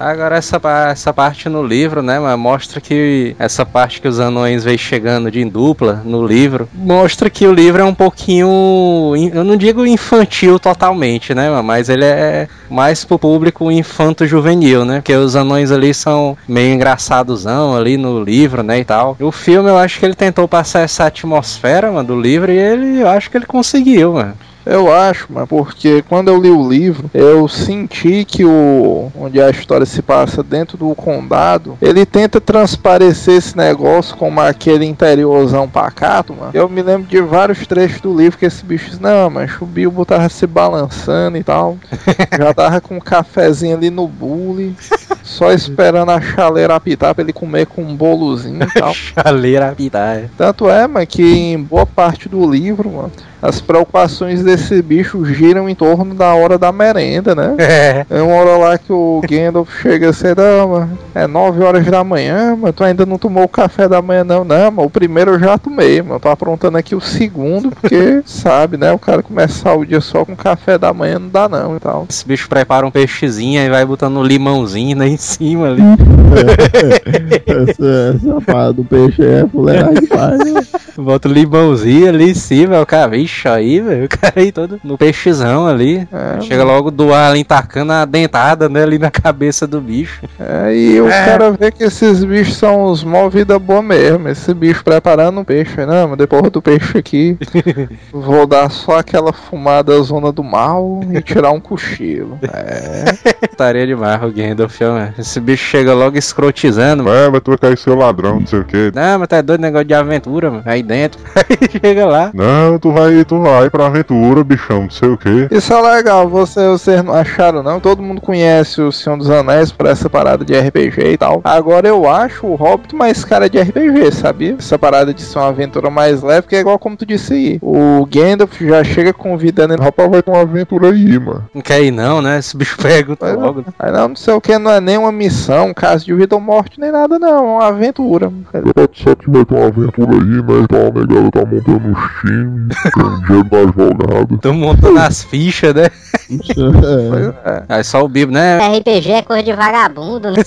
Agora essa, essa parte no livro, né, mano, mostra que essa parte que os anões vêm chegando de em dupla no livro, mostra que o livro é um pouquinho, in- eu não digo infantil totalmente, né, mano, mas ele é mais pro público infanto-juvenil, né, porque os anões ali são meio engraçadosão ali no livro, né, e tal. O filme eu acho que ele tentou passar essa atmosfera, mano, do livro e ele, eu acho que ele conseguiu, mano. Eu acho, mas porque quando eu li o livro, eu senti que o onde a história se passa dentro do condado, ele tenta transparecer esse negócio como aquele interiorzão pacato, mano. Eu me lembro de vários trechos do livro que esse bicho, não, mas o Bilbo tava se balançando e tal. Já tava com um cafezinho ali no bule, só esperando a chaleira apitar pra ele comer com um bolozinho e tal. Chaleira pitaia. Tanto é, mano, que em boa parte do livro, mano, as preocupações desse bicho giram em torno da hora da merenda, né? É. É uma hora lá que o Gandalf chega assim, não, mano, é 9 horas da manhã, mano, tu ainda não tomou o café da manhã, não, não, mano, o primeiro eu já tomei, mano, tô aprontando aqui o segundo, porque, sabe, né, o cara começar o dia só com café da manhã não dá não e tal. Esse bicho prepara um peixezinho e vai botando um limãozinho lá em cima ali. essa, essa parada do peixe é fuleiragem demais, né? Bota o limãozinho ali em cima, o cara, vixe aí, velho. O cara aí todo no peixezão ali. É, Chega logo do ar ali tacando a dentada, né, ali na cabeça do bicho. É, e o É. cara vê que esses bichos são os mó vida boa mesmo. Esse bicho preparando um peixe, não, mas depois do peixe aqui, vou dar só aquela fumada zona do mal e tirar um cochilo. É, Estaria demais o Gandalf, mano. Esse bicho chega logo escrotizando. É, mas tu vai cair seu ladrão, não sei o que. Não, mas tá doido negócio de aventura, mano. Aí dentro. Aí chega lá. Não, tu vai, tu vai pra aventura, bichão, não sei o que. isso é legal, você, vocês não acharam não? Todo mundo conhece o Senhor dos Anéis por essa parada de RPG e tal. Agora eu acho o Hobbit mais cara de RPG, sabia? Essa parada de ser uma aventura mais leve, que é igual como tu disse aí. O Gandalf já chega convidando ele Rapaz, vai ter uma aventura aí, mano. Não quer ir não, né? Esse bicho pergunta Pois é. logo. Aí não, não sei o que, não é nem uma missão, caso de vida ou morte, nem nada não, é uma aventura. Pode ser que vai ter uma aventura aí, né? Então a negada tá montando os times, dinheiro da advogada. Tão montando as fichas, né? É. É. Aí só o Bibo, né? RPG é coisa de vagabundo, né?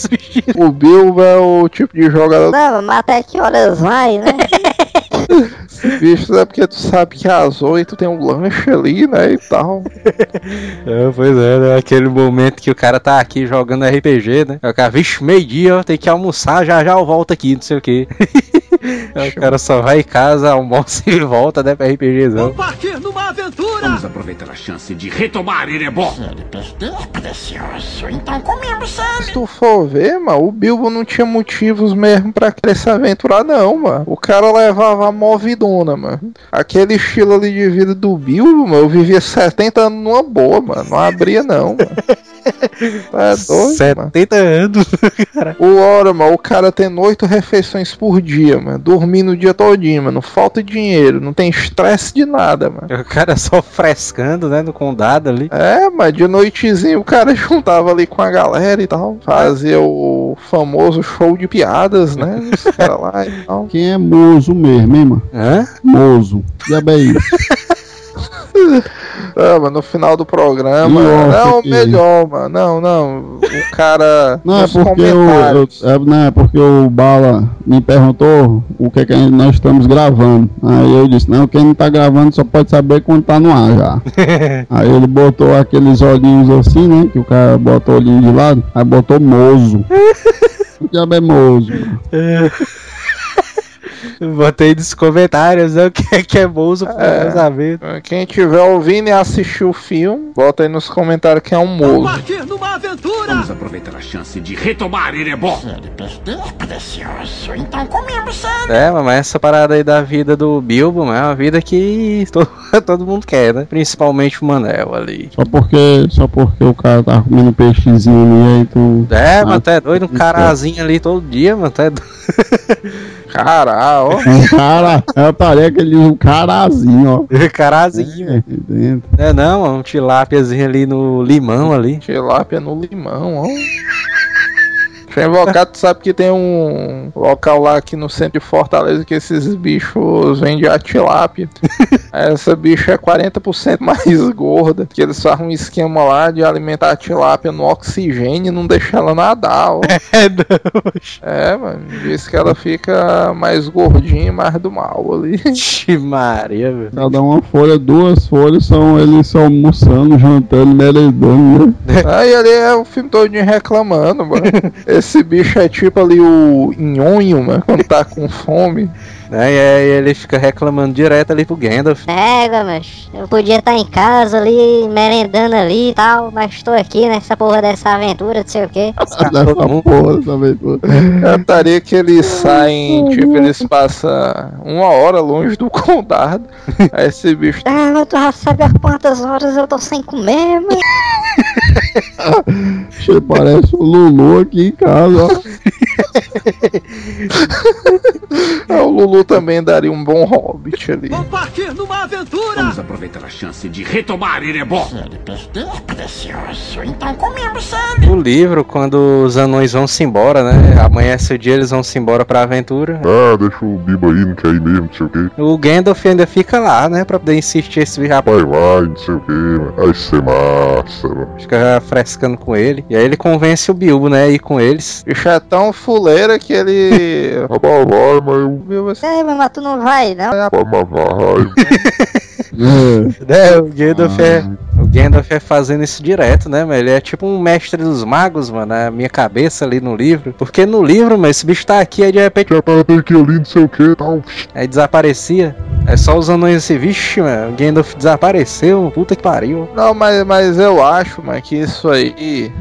O Bilbo é o tipo de jogador Não, mas até que horas vai, né? bicho, é porque tu sabe que às oito tem um lanche ali, né, e tal. É, pois é, né? Aquele momento que o cara tá aqui jogando RPG, né? Aí O cara, vixe, meio-dia, tem que almoçar, já já eu volto aqui, não sei o que. o cara só vai em casa, almoça e volta, né, pra RPGzão. Vamos partir numa aventura! Vamos aproveitar a chance de retomar Erebor. Se tu for ver, mano, o Bilbo não tinha motivos mesmo pra querer se aventurar, não, mano. O cara levava a vidona, mano. Aquele estilo ali de vida do Bilbo, mano, eu vivia 70 anos numa boa, mano. Não abria, não, mano. Tá doido, mano. 70 anos. O hora, mano, o cara tendo oito refeições por dia, mano. Dormindo o dia todinho, mano. Não falta dinheiro, não tem estresse de nada, mano. O cara só frescando, né, no condado ali. É, mas de noitezinho o cara juntava ali com a galera e tal. Fazia o famoso show de piadas, né? Os caras lá e tal. Quem é Mozo mesmo, hein, mano? Hã? Mozo. Já bem isso. Ah, mas no final do programa. Nossa, não, que- melhor, mano. Não, não. O cara. Não, é porque, o, eu, comentários. é, não, é porque o Bala me perguntou o que, é que nós estamos gravando. Aí eu disse, não, quem não tá gravando só pode saber quando tá no ar já. aí ele botou aqueles olhinhos assim, né? Que o cara bota o olhinho de lado, aí botou Mozo. O diabo é Mozo. Botei nos comentários, né, o que é que é bolso pra É. saber. Quem tiver ouvindo e assistiu o filme, bota aí nos comentários que é um Vamos moço. partir numa aventura! Vamos aproveitar a chance de retomar Erebor. É, mas essa parada aí da vida do Bilbo, mano, é uma vida que todo, todo mundo quer, né? Principalmente o Manel ali. Só porque, só porque o cara tá comendo peixezinho ali aí tu. É, Ah, mano, tu é doido, um carazinho ali todo dia, mano, tu é doido. Caralho, ó. Cara, eu parei aquele um carazinho, ó. Carazinho, É, dentro. É não, um tilápiazinho ali no limão ali. Tilápia no limão, ó. Tu sabe que tem um local lá aqui no centro de Fortaleza que esses bichos vendem a tilápia. Essa bicha é 40% mais gorda. Que eles fazem um esquema lá de alimentar a tilápia no oxigênio e não deixar ela nadar. Ó. É, não. É, mano. Diz que ela fica mais gordinha e mais do mal ali. Ixi, Maria, velho. Cada uma folha, duas folhas são eles só almoçando, jantando, merendando, né? Aí ali é o filme todinho reclamando, mano. Esse bicho é tipo ali o nhonho, mano, quando tá com fome. Né, E aí ele fica reclamando direto ali pro Gandalf. Égua, mas eu podia estar em casa ali, merendando ali e tal, mas tô aqui nessa porra dessa aventura, não sei o quê. Dessa porra, essa aventura. Cantaria que eles saem, tipo, eles passam uma hora longe do condado. Aí esse bicho Ah, mas tu já sabe há quantas horas eu tô sem comer, mano. Che, Parece o Lulu aqui em casa, ó. Ah, o Lulu também daria um bom hobbit ali. Vou partir numa aventura! Vamos aproveitar a chance de retomar Erebor. O livro, quando os anões vão se embora, né? Amanhece o dia, eles vão se embora pra aventura. Ah, deixa o Biba aí, não quer ir mesmo, não sei o quê. O Gandalf ainda fica lá, né? Pra poder insistir esse rapaz. Vai, vai, não sei o quê, mano. Vai ser massa, mano. Fica frescando com ele. E aí ele convence o Bilbo, né? a Ir com eles. O bicho é tão fuleira que ele. Vai, vai, mas eu... Viu assim, É, mas tu não vai, não. Vai, mas vai. É. É, o Gandalf é. O Gandalf é fazendo isso direto, né, mas ele é tipo um mestre dos magos, mano, na minha cabeça ali no livro. Porque no livro, mas esse bicho tá aqui, aí de repente Já ter que ali, não sei o que tal. aí desaparecia. É só os anões assim, vixe, mano, o Gandalf desapareceu, puta que pariu. Não, mas, mas eu acho, mano, que isso aí.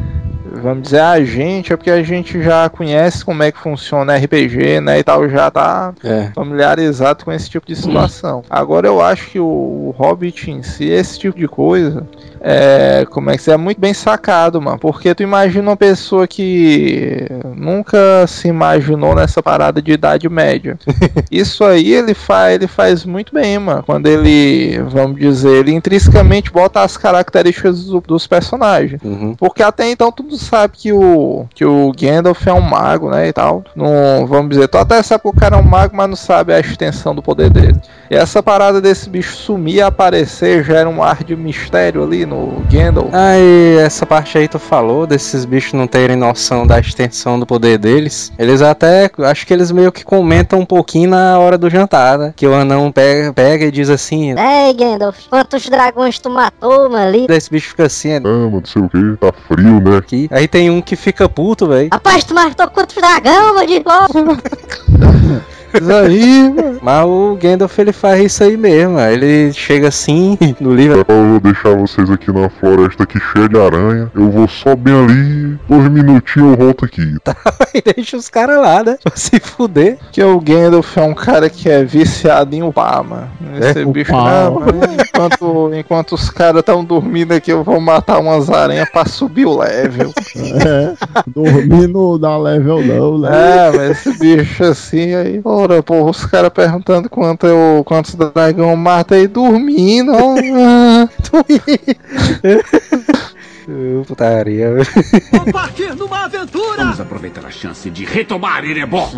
Vamos dizer, a gente, é porque a gente já conhece como é que funciona RPG, né? E tal, já tá É. familiarizado com esse tipo de situação. Agora eu acho que o, Hobbit em si, esse tipo de coisa, é, como é que é muito bem sacado, mano. Porque tu imagina uma pessoa que nunca se imaginou nessa parada de idade média. Isso aí ele faz, ele faz muito bem, mano. Quando ele, vamos dizer, ele intrinsecamente bota as características do- dos personagens. Uhum. Porque até então tu não sabe que o, que o Gandalf é um mago, né, e tal. Não, vamos dizer, tu até sabe que o cara é um mago, mas não sabe a extensão do poder dele. E essa parada desse bicho sumir e aparecer gera um ar de mistério ali no Gandalf. Aí, essa parte aí tu falou, desses bichos não terem noção da extensão do poder deles. Eles até, acho que eles meio que comentam um pouquinho na hora do jantar, né? Que o anão pega, pega e diz assim, É, Gandalf, quantos dragões tu matou, mano, ali? esse bicho fica assim, Ah, mano, não sei o que. Tá frio, né? aqui. Aí tem um que fica puto, velho. Rapaz, tu matou quantos dragão, mano? Isso aí, mano. Mas o Gandalf ele faz isso aí mesmo. Ele chega assim no livro. Agora eu vou deixar vocês aqui na floresta aqui cheia de aranha. Eu vou só bem ali, dois minutinhos eu volto aqui. e deixa os caras lá, né? Pra se fuder. Que o Gandalf é um cara que é viciado em upar, mano. Esse É, bicho, upar. não, mano, enquanto, enquanto os caras estão dormindo aqui, eu vou matar umas aranhas pra subir o level. É, dormir não dá level não, né? É, mas esse bicho assim, aí, ora, pô, os caras perguntando quanto eu, quantos dragão eu mato aí dormindo, ó. Ah, Putaria. Vou partir numa aventura! Vamos aproveitar a chance de retomar Erebor.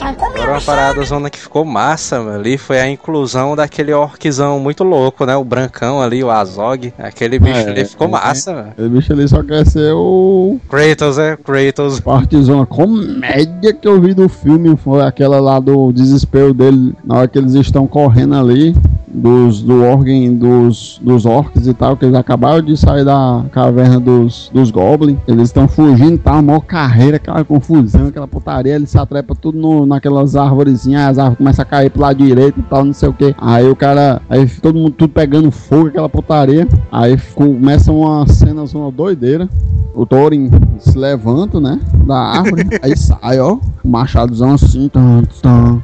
Agora uma parada zona que ficou massa ali foi a inclusão daquele orczão muito louco, né? O brancão ali, o Azog. Aquele bicho É, ali ficou é, massa, mano. Esse bicho ali só quer ser o Kratos, é? Kratos. partezona comédia que eu vi do filme. Foi aquela lá do desespero dele na hora que eles estão correndo ali. Dos, do órgão dos, dos orcs e tal, que eles acabaram de sair da caverna dos, dos goblins. Eles estão fugindo, tá? Mó carreira, aquela confusão, aquela putaria. Eles se atrepam tudo no, naquelas árvorezinhas, as árvores começam a cair pro lado direito e tal, não sei o que. Aí o cara, aí todo mundo tudo pegando fogo, aquela putaria. Aí começa uma cena, uma doideira. O Thorin se levanta, né? Da árvore. aí sai, ó. O machadozão assim. Tan, tan,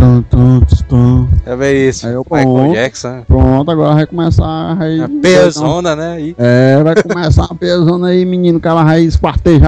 tum, tum, tum. É bem isso. Aí eu Michael pronto. Jackson. Pronto, agora vai começar aí. A pesona, né? aí. É, vai começar uma pesona aí, menino. O cara vai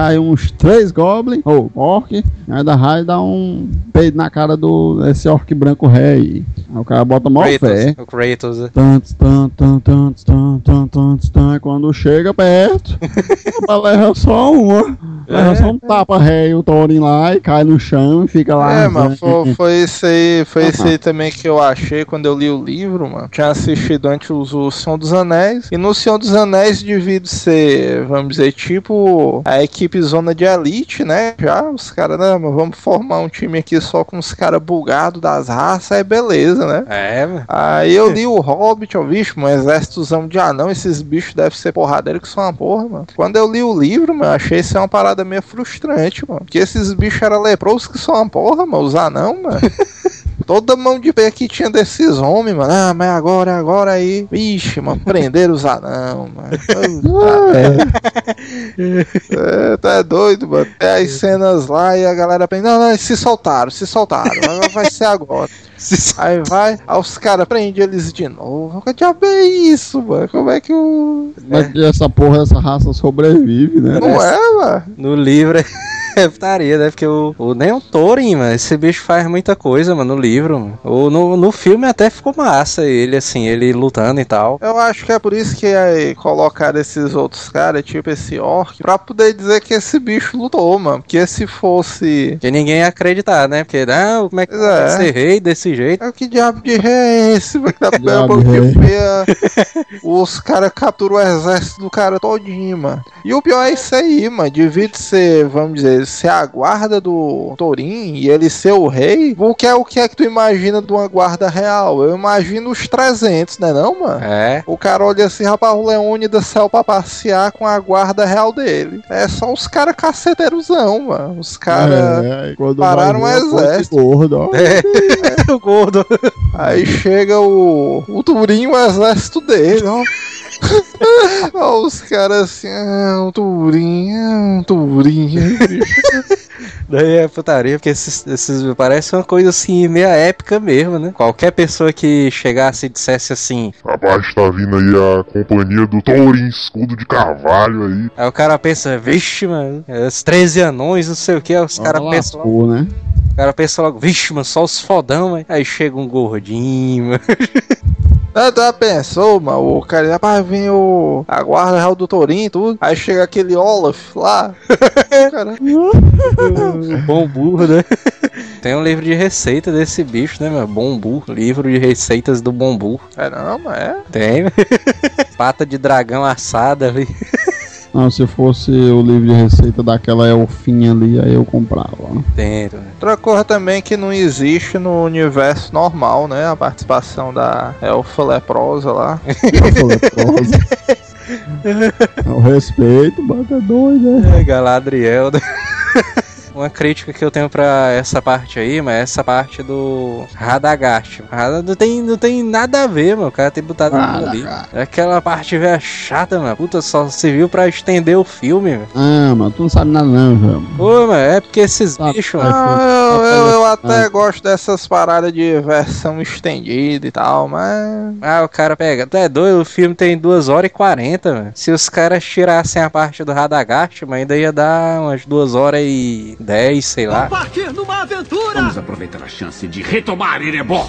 aí uns três goblins, ou orc, aí da vai dar um peido na cara do esse orc branco ré aí. Aí o cara bota mó fé. O Kratos. né? Tantos, tantos, tantos, tantos, tantos. Quando chega perto, ela leva só uma. Leva só um tapa ré e o Thorin lá e cai no chão e fica lá. É, mano, foi, foi esse aí, foi esse aí também que eu achei quando eu li o livro, mano. Tinha assistido antes o Senhor dos Anéis. E no Senhor dos Anéis devido ser, vamos dizer, tipo a equipe zona de elite, né? Já os caras, né, vamos formar um time aqui só com os caras bugados das raças, aí beleza, né? É, mano. Aí eu li o Hobbit, ó, bicho, um exércitozão de anão, esses bichos devem ser porradeiro que são uma porra, mano. Quando eu li o livro, mano, achei isso uma parada meio frustrante, mano. Porque esses bichos eram leprosos que são uma porra, mano, os anão, mano. Toda mão de pé que tinha desses homens, mano. Ah, mas agora, agora aí. Vixe, mano, prenderam os anão, mano. é, tá doido, mano. Tem as cenas lá e a galera pensa, não, não, se soltaram, se soltaram. Agora vai ser agora. Aí vai, aí os caras prendem eles de novo. Que diabo é isso, mano? Como é que o. Como é que essa porra, essa raça sobrevive, né? Não é, mano? No livro é putaria, né? Porque o, o nem o Thorin, mano, esse bicho faz muita coisa, mano, no livro. Mano. O, no, no filme até ficou massa ele, assim, ele lutando e tal. Eu acho que é por isso que aí colocaram esses outros caras, tipo esse orc, pra poder dizer que esse bicho lutou, mano. Porque se fosse. Que ninguém ia acreditar, né? Porque, não, como é que é. ser rei desse jeito? Ah, Que diabo de rei é esse? mano? Da diabo. Os caras capturam o exército do cara todinho, mano. E o pior é isso aí, mano. Devia ser, vamos dizer, ser a guarda do Torin e ele ser o rei. O que é o que é que tu imagina de uma guarda real? Eu imagino os 300, né não, mano? É. O cara olha assim, rapaz, o Leônidas saiu pra passear com a guarda real dele. É só os caras caceteirozão, mano. Os caras. É, quando pararam um é exército. Gordo, ó. o gordo. Aí chega o. O Turinho, o exército dele, ó. Ó, os caras assim, ah, o Turinho, ah, o Turinho. Daí é putaria, porque esses, esses parece uma coisa assim, meio épica mesmo, né? Qualquer pessoa que chegasse e dissesse assim, Abaixo tá vindo aí a companhia do Thorin Escudo de Carvalho aí. aí o cara pensa, vixe, mano, os 13 anões, não sei o que, os caras pensam logo, né? o cara pensa logo, vixe, mano, só os fodão, mano. Aí chega um gordinho, mano. Já pensou, mano? O cara, rapaz, vem o. A guarda real do Torinho e tudo. Aí chega aquele Olaf lá. O cara, Bom burro, né? Tem um livro de receita desse bicho, né, meu? Bombu, livro de receitas do bombu. é não, mas é. Tem, pata de dragão assada ali. Não, se fosse o livro de receita daquela elfinha ali, aí eu comprava. Tem, Outra coisa também que não existe no universo normal, né? A participação da elfa leprosa lá. Essa leprosa. O respeito, bata doido, né? É, Galadriel. né? Uma crítica que eu tenho pra essa parte aí, mas essa parte do Radagast. Rada- Não tem, não tem nada a ver, mano. O cara tem botado aquilo ali. É aquela parte velho chata, mano. Puta, só serviu pra estender o filme, velho. Ah, mano, tu não sabe nada não, velho. Pô, mano, é porque esses Tá, bichos, tá. mano. Ah, eu, eu, eu até gosto dessas paradas de versão estendida e tal, mas. Ah, o cara pega. Tu é doido, o filme tem 2 horas e 40, mano. Se os caras tirassem a parte do Radagast, mas ainda ia dar umas 2 horas e 10, sei lá. Partir numa aventura! Vamos aproveitar a chance de retomar Erebor.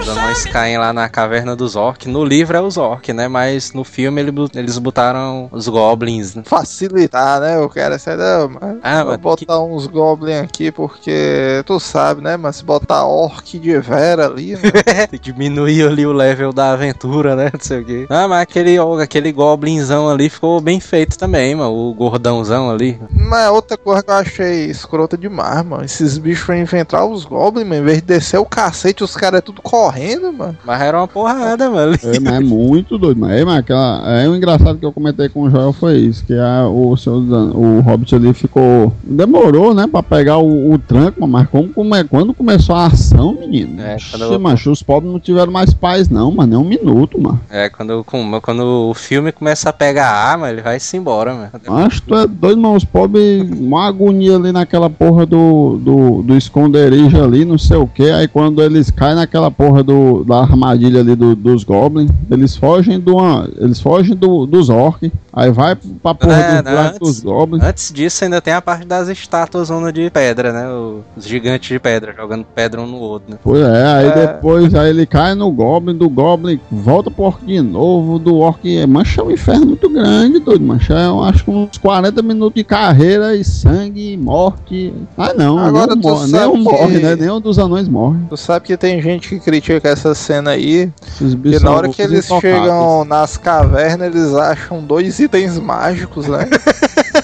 Os anões caem lá na caverna dos orcs. No livro é os orcs, né? Mas no filme ele eles botaram os goblins. né? Facilitar, né? Eu quero essa não, mas Ah, vou botar uns goblins aqui porque tu sabe, né? Mas se botar orc de vera ali, né? Diminuir ali o level da aventura, né? Não sei o quê. Ah, mas aquele, aquele goblinzão ali ficou bem feito também, mano. O gordãozão ali. Mas outra coisa que eu achei escrota demais, mano. Esses bichos vão inventar os goblins, mano. Em vez de descer o cacete, os caras é tudo correndo, mano. Mas era uma porrada, mano. É, mas é muito doido. Mas, é, mas aquela, é o engraçado que eu comentei com o Joel foi isso, que a, o, senhor, Dan- o Hobbit ali ficou. Demorou, né, pra pegar o, o tranco, mas como, come- quando começou a ação, menino. É, Ixi, quando eu- macho, os pobres não tiveram mais paz, não, mano. Nem um minuto, mano. É, quando, com- quando o filme começa a pegar arma, ele vai se embora, mano. Acho que tu é doido, mano, os pobres, uma agonia ali naquela porra do, do, do esconderijo ali, não sei o que. Aí quando eles caem naquela porra do, da armadilha ali do- dos goblins, eles fogem do, eles fogem do, dos orcs. Aí vai pra porra É, dos, buraco antes- dos goblins. Antes disso, ainda tem a parte das estátuas de pedra, né? Os gigantes de pedra, jogando pedra um no outro, né? Pois é, aí É. depois aí ele cai no Goblin, do Goblin volta pro Orc de novo, do Orc. Mancha é um inferno muito grande, doido. Mancha é, eu acho que uns 40 minutos de carreira e sangue, morte. Ah, não, Agora nem, um nem um morre, que- né? Nem um dos anões morre. Tu sabe que tem gente que critica essa cena aí, e na hora que eles intocáveis. chegam nas cavernas, eles acham dois itens mágicos, né?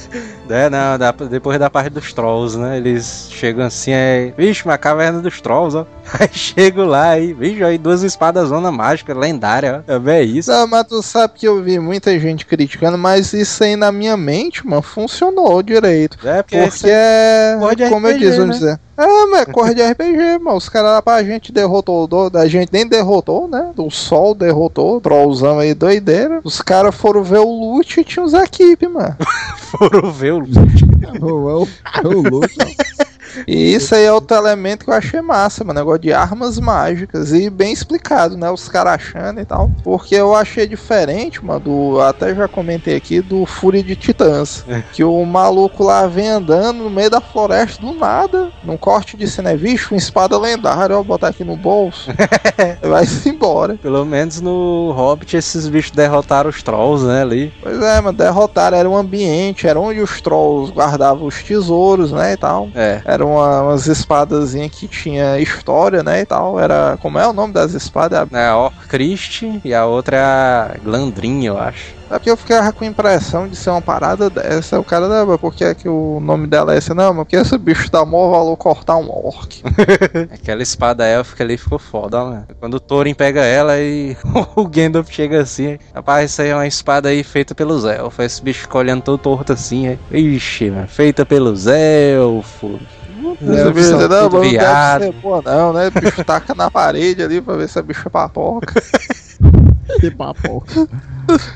É, não, da- depois da parte dos trolls, né? Eles chegam assim, é. Vixe, uma caverna dos trolls, ó. Aí chego lá e, vixe, aí duas espadas zona mágica, lendária, ó. É bem isso. Não, mas tu sabe que eu vi muita gente criticando, mas isso aí na minha mente, mano, funcionou direito. É, porque, Porque é. Como eu RPG, disse, vamos né? dizer. É, mas é corre de RPG, mano. Os caras lá pra gente derrotou, do- da gente nem derrotou, né? O sol derrotou, trollzão aí doideira. Os caras foram ver o loot e tinha os equipes, mano. foram ver o É o- o- o ó. E isso aí é outro elemento que eu achei massa, mano. Negócio de armas mágicas. E bem explicado, né? Os caras achando e tal. Porque eu achei diferente, mano. Do, até já comentei aqui do Fúria de Titãs. Que o maluco lá vem andando no meio da floresta do nada. Num corte de cena, é bicho, uma espada lendária. Ó, botar aqui no bolso. Vai-se embora. Pelo menos no Hobbit esses bichos derrotaram os trolls, né? Ali. Pois é, mano. Derrotaram. Era um ambiente. Era onde os trolls guardavam os tesouros, né? E tal. É. Eram uma, umas espadazinhas que tinha história, né, e tal. Era, como é o nome das espadas? É a Orcrist e a outra é a Glandrin, eu acho. É porque eu ficava com a impressão de ser uma parada dessa. O cara, não, mas por que, é que o nome dela é esse? Não, mas porque esse bicho dá maior valor cortar um orc. Aquela espada élfica ali ficou foda, ó, mano. Quando o Thorin pega ela e o Gandalf chega assim, rapaz, isso aí é uma espada aí feita pelos elfos. Esse bicho fica olhando todo torto assim, é. Ixi, mano, feita pelos elfos. Esse elfos bicho, não, não deve viado. ser boa não, né? O bicho taca na parede ali pra ver se a bicha é papoca. Que papoca.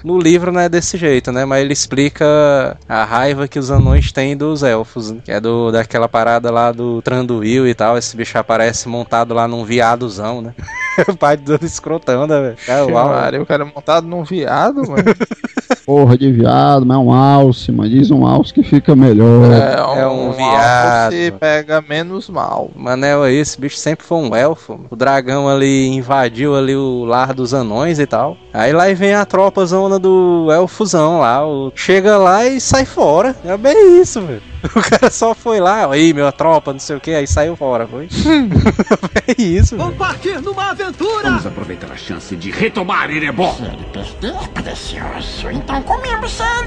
No livro não é desse jeito, né? Mas ele explica a raiva que os anões têm dos elfos, né? Que é do, daquela parada lá do Tranduil e tal. Esse bicho aparece montado lá num viadozão, né? o pai do escrotão, né, velho? É. Maria, o cara é montado num viado, mano. Porra de viado, mas é um alce, mano. Diz um alce que fica melhor. É um alvo viado. que pega menos mal. Manel aí, esse bicho sempre foi um elfo. O dragão ali invadiu ali o lar dos anões e tal. Aí lá vem a tropa zona do elfozão lá. Chega lá e sai fora. É bem isso, velho. O cara só foi lá, aí, meu tropa, não sei o que, aí saiu fora, foi? é isso. Vamos partir numa aventura! Vamos aproveitar a chance de retomar Erebor.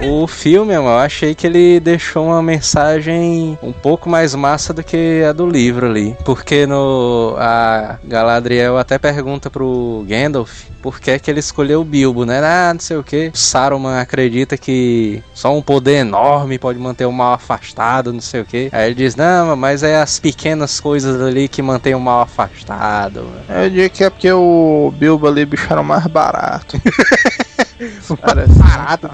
O filme, eu achei que ele deixou uma mensagem um pouco mais massa do que a do livro ali. Porque no a Galadriel até pergunta pro Gandalf por que, que ele escolheu o Bilbo, né? Ah, não sei o que. Saruman acredita que só um poder enorme pode manter o mal afastado, não sei o que. Aí ele diz, não, mas é as pequenas coisas ali que mantêm o mal afastado. Eu digo que é porque o Bilbo ali, bicho, era mais barato. Parece barato.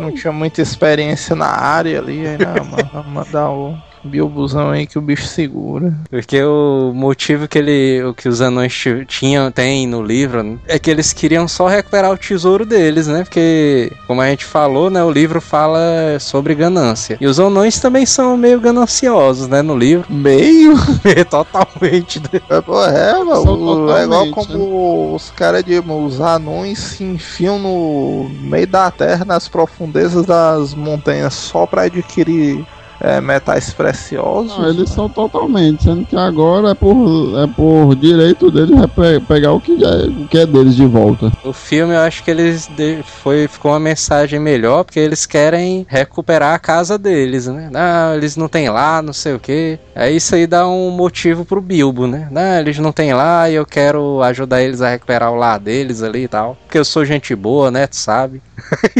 Não tinha muita experiência na área ali. Aí, não, mano, vamos mandar o Bilbozão aí que o bicho segura. Porque o motivo que ele, o que os anões ti- tinham, tem no livro, né, é que eles queriam só recuperar o tesouro deles, né? Porque, como a gente falou, né, o livro fala sobre ganância. E os anões também são meio gananciosos, né, no livro. Meio? Totalmente. né? É, pô, é, mano, é igual como os caras de os anões se enfiam no meio da terra, nas profundezas das montanhas, só pra adquirir é, metais preciosos. Não, eles são totalmente, sendo que agora é por, é por direito deles é pe- pegar o que, é, o que é deles de volta. O filme eu acho que eles foi ficou uma mensagem melhor porque eles querem recuperar a casa deles, né? Não, eles não têm lá, não sei o que. Aí isso aí dá um motivo pro Bilbo, né? Não, eles não têm lá e eu quero ajudar eles a recuperar o lar deles ali e tal. Porque eu sou gente boa, né? Tu sabe?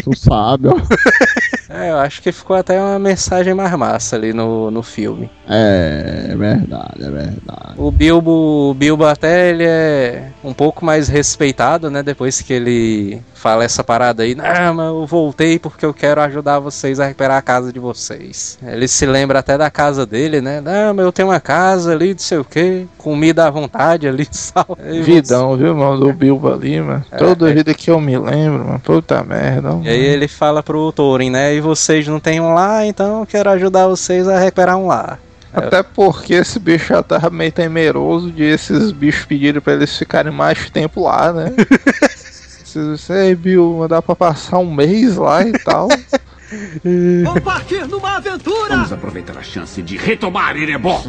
Tu sabe, ó. É, eu acho que ficou até uma mensagem mais massa ali no, no filme. É, é verdade, é verdade. O Bilbo, o Bilbo até ele é um pouco mais respeitado, né? Depois que ele fala essa parada aí, não, mas eu voltei porque eu quero ajudar vocês a recuperar a casa de vocês. Ele se lembra até da casa dele, né? Não, mas eu tenho uma casa ali, não sei o que, comida à vontade ali, sal. Vidão, viu, mano? Do Bilbo ali, mano. É, Toda é. vida que eu me lembro, mano. Puta merda. E aí ele fala pro Thorin, né? E vocês não têm um lá, então eu quero ajudar vocês a recuperar um lar. Até porque esse bicho já tava meio temeroso de esses bichos pedirem pra eles ficarem mais tempo lá, né? Vocês, ei, Bill, dá pra passar um mês lá e tal. Vou partir numa aventura! Vamos aproveitar a chance de retomar Erebor.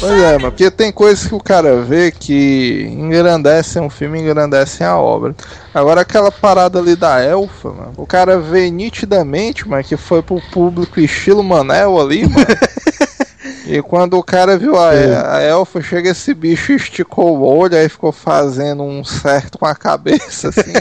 Pois é, mas porque tem coisas que o cara vê que engrandecem um filme, engrandecem a obra. Agora aquela parada ali da elfa, mano, o cara vê nitidamente, mano, que foi pro público estilo Manel ali, mano. E quando o cara viu a, a elfa, chega esse bicho esticou o olho, aí ficou fazendo um certo com a cabeça, assim.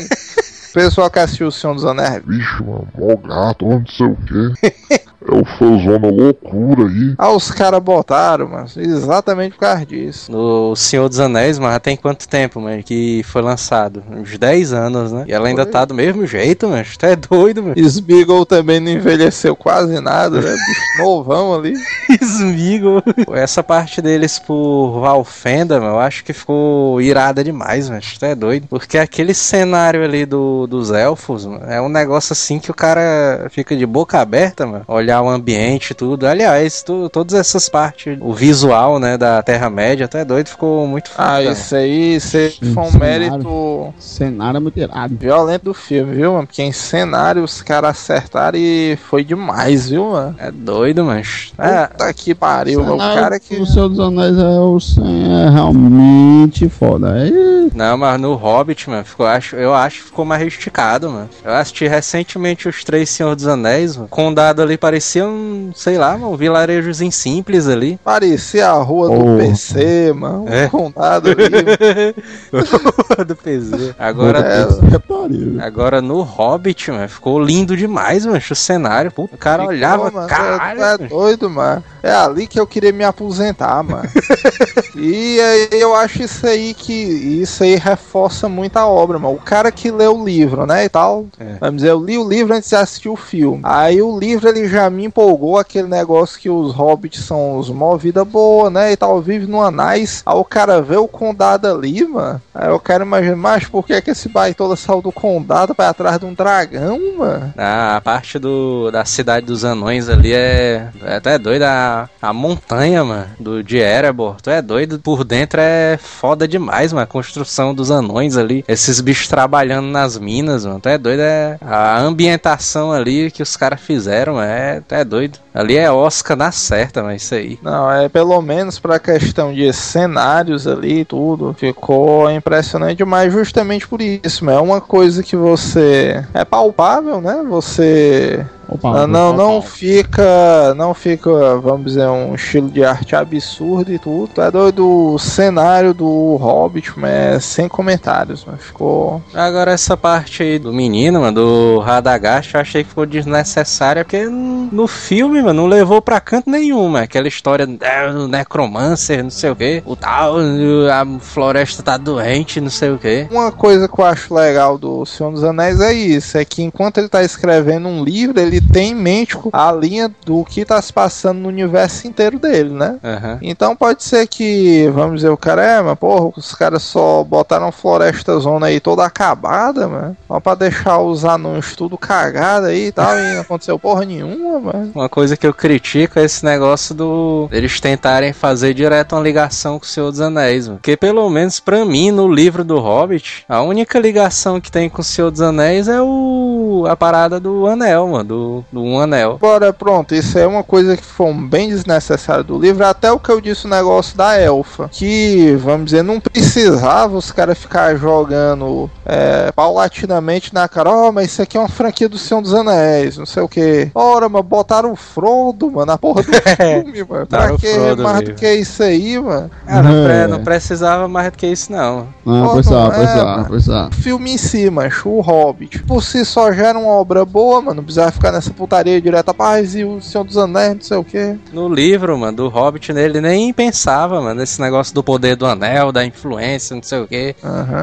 Pessoal que assistiu o Senhor dos Anéis, Vixe, mano, mó gato, não sei o quê. É o fãzona loucura aí. ah, os caras botaram, mano, exatamente por causa disso. No Senhor dos Anéis, mas já tem quanto tempo, mano, que foi lançado? Uns 10 anos, né? E ela ainda Foi. tá do mesmo jeito, mano. Tu é doido, mano. Smeagol também não envelheceu quase nada, né? Bicho novão ali. Smeagol. Essa parte deles por Valfenda, mano, eu acho que ficou irada demais, mano. Tu é doido. Porque aquele cenário ali do, dos elfos, mano, é um negócio assim que o cara fica de boca aberta, mano. Olhar o ambiente e tudo. Aliás, tu- todas essas partes, o visual, né, da Terra-média, até doido, ficou muito foda. Ah, mano. isso aí, isso aí foi um Cenário. mérito Cenário é muito irado. violento do filme, viu, mano? Porque em cenário os caras acertaram e foi demais, viu, mano? É doido, mano. É, Puta que pariu. O Cenário cara que. O Senhor dos Anéis é, o, é realmente foda. Aí, Não, mas no Hobbit, mano, ficou, acho, eu acho que ficou mais esticado, mano. Eu assisti recentemente os Três Senhor dos Anéis, mano. Condado ali parecia um, sei lá, um vilarejozinho simples ali. Parecia a rua do Porra. PC, mano. Um É. condado ali. do PZ. Agora, É. agora no Hobbit, mano, ficou lindo demais, mano. O cenário, puta, o cara Ficou, olhava, mano, caralho. É, é doido, mano. É ali que eu queria me aposentar, mano. e aí eu acho isso aí que. Isso aí reforça muito a obra, mano. O cara que lê o livro, né? E tal. É. Vamos dizer, eu li o livro antes de assistir o filme. Aí o livro ele já me empolgou aquele negócio que os hobbits são os mó vida boa, né? E tal, vive no Anais. Aí o cara vê o condado ali, mano. Aí eu quero imaginar, mas por que, que esse baitola saiu do condado pra atrás de um dragão, mano? A parte do, da cidade dos anões ali é, é até doido. A, a montanha, mano, do, de Erebor. Tu é doido. Por dentro é foda demais, mano. A construção dos anões ali. Esses bichos trabalhando nas minas, mano. Tu é doido. É, a ambientação ali que os caras fizeram é, tu é doido. Ali é Oscar na certa, mas isso aí. Não, é pelo menos pra questão de cenários ali e tudo. Ficou impressionante demais justamente por isso. mas É uma coisa que você. É palpável, né? Você. Opa, Ah, não, não fica. Não fica, vamos dizer, um estilo de arte absurdo e tudo. É doido o cenário do Hobbit, mas sem comentários, mas ficou. Agora essa parte aí do menino, mano, do Radagast, eu achei que ficou desnecessária, porque no filme, mano, não levou pra canto nenhum, mano. Aquela história é, do necromancer, não sei o que, o tal, a floresta tá doente, não sei o que. Uma coisa que eu acho legal do Senhor dos Anéis é isso: é que enquanto ele tá escrevendo um livro, ele tem em mente a linha do que tá se passando no universo inteiro dele, né? Aham. Então pode ser que, vamos dizer, o cara é, mas porra, os caras só botaram floresta zona aí toda acabada, mano. Só pra deixar os anões tudo cagado aí e tal, e não aconteceu porra nenhuma, mano. Uma coisa que eu critico é esse negócio do. eles tentarem fazer direto uma ligação com o Senhor dos Anéis, mano. Porque pelo menos pra mim, no livro do Hobbit, a única ligação que tem com o Senhor dos Anéis é o. a parada do anel, mano. Do do, do Um Anel. Agora, pronto, isso é uma coisa que foi bem desnecessária do livro. Até o que eu disse o negócio da elfa. Que, vamos dizer, não precisava os caras ficar jogando é, paulatinamente na cara. Ó, mas isso aqui é uma franquia do Senhor dos Anéis, não sei o que. Ora, mas botaram o Frodo, mano, na porra do filme, mano. Pra que Frodo mais mesmo. do que isso aí, mano? Ah, não, É. não precisava mais do que isso, não. Não, precisava, é, precisava, mano. precisava. O filme em si, mancho, o Hobbit. Por si só já era uma obra boa, mano. Não precisava ficar nessa putaria direta. Paz e o Senhor dos Anéis, não sei o que. No livro, mano, do Hobbit, né, ele nem pensava, mano, nesse negócio do poder do anel, da influência, não sei o quê.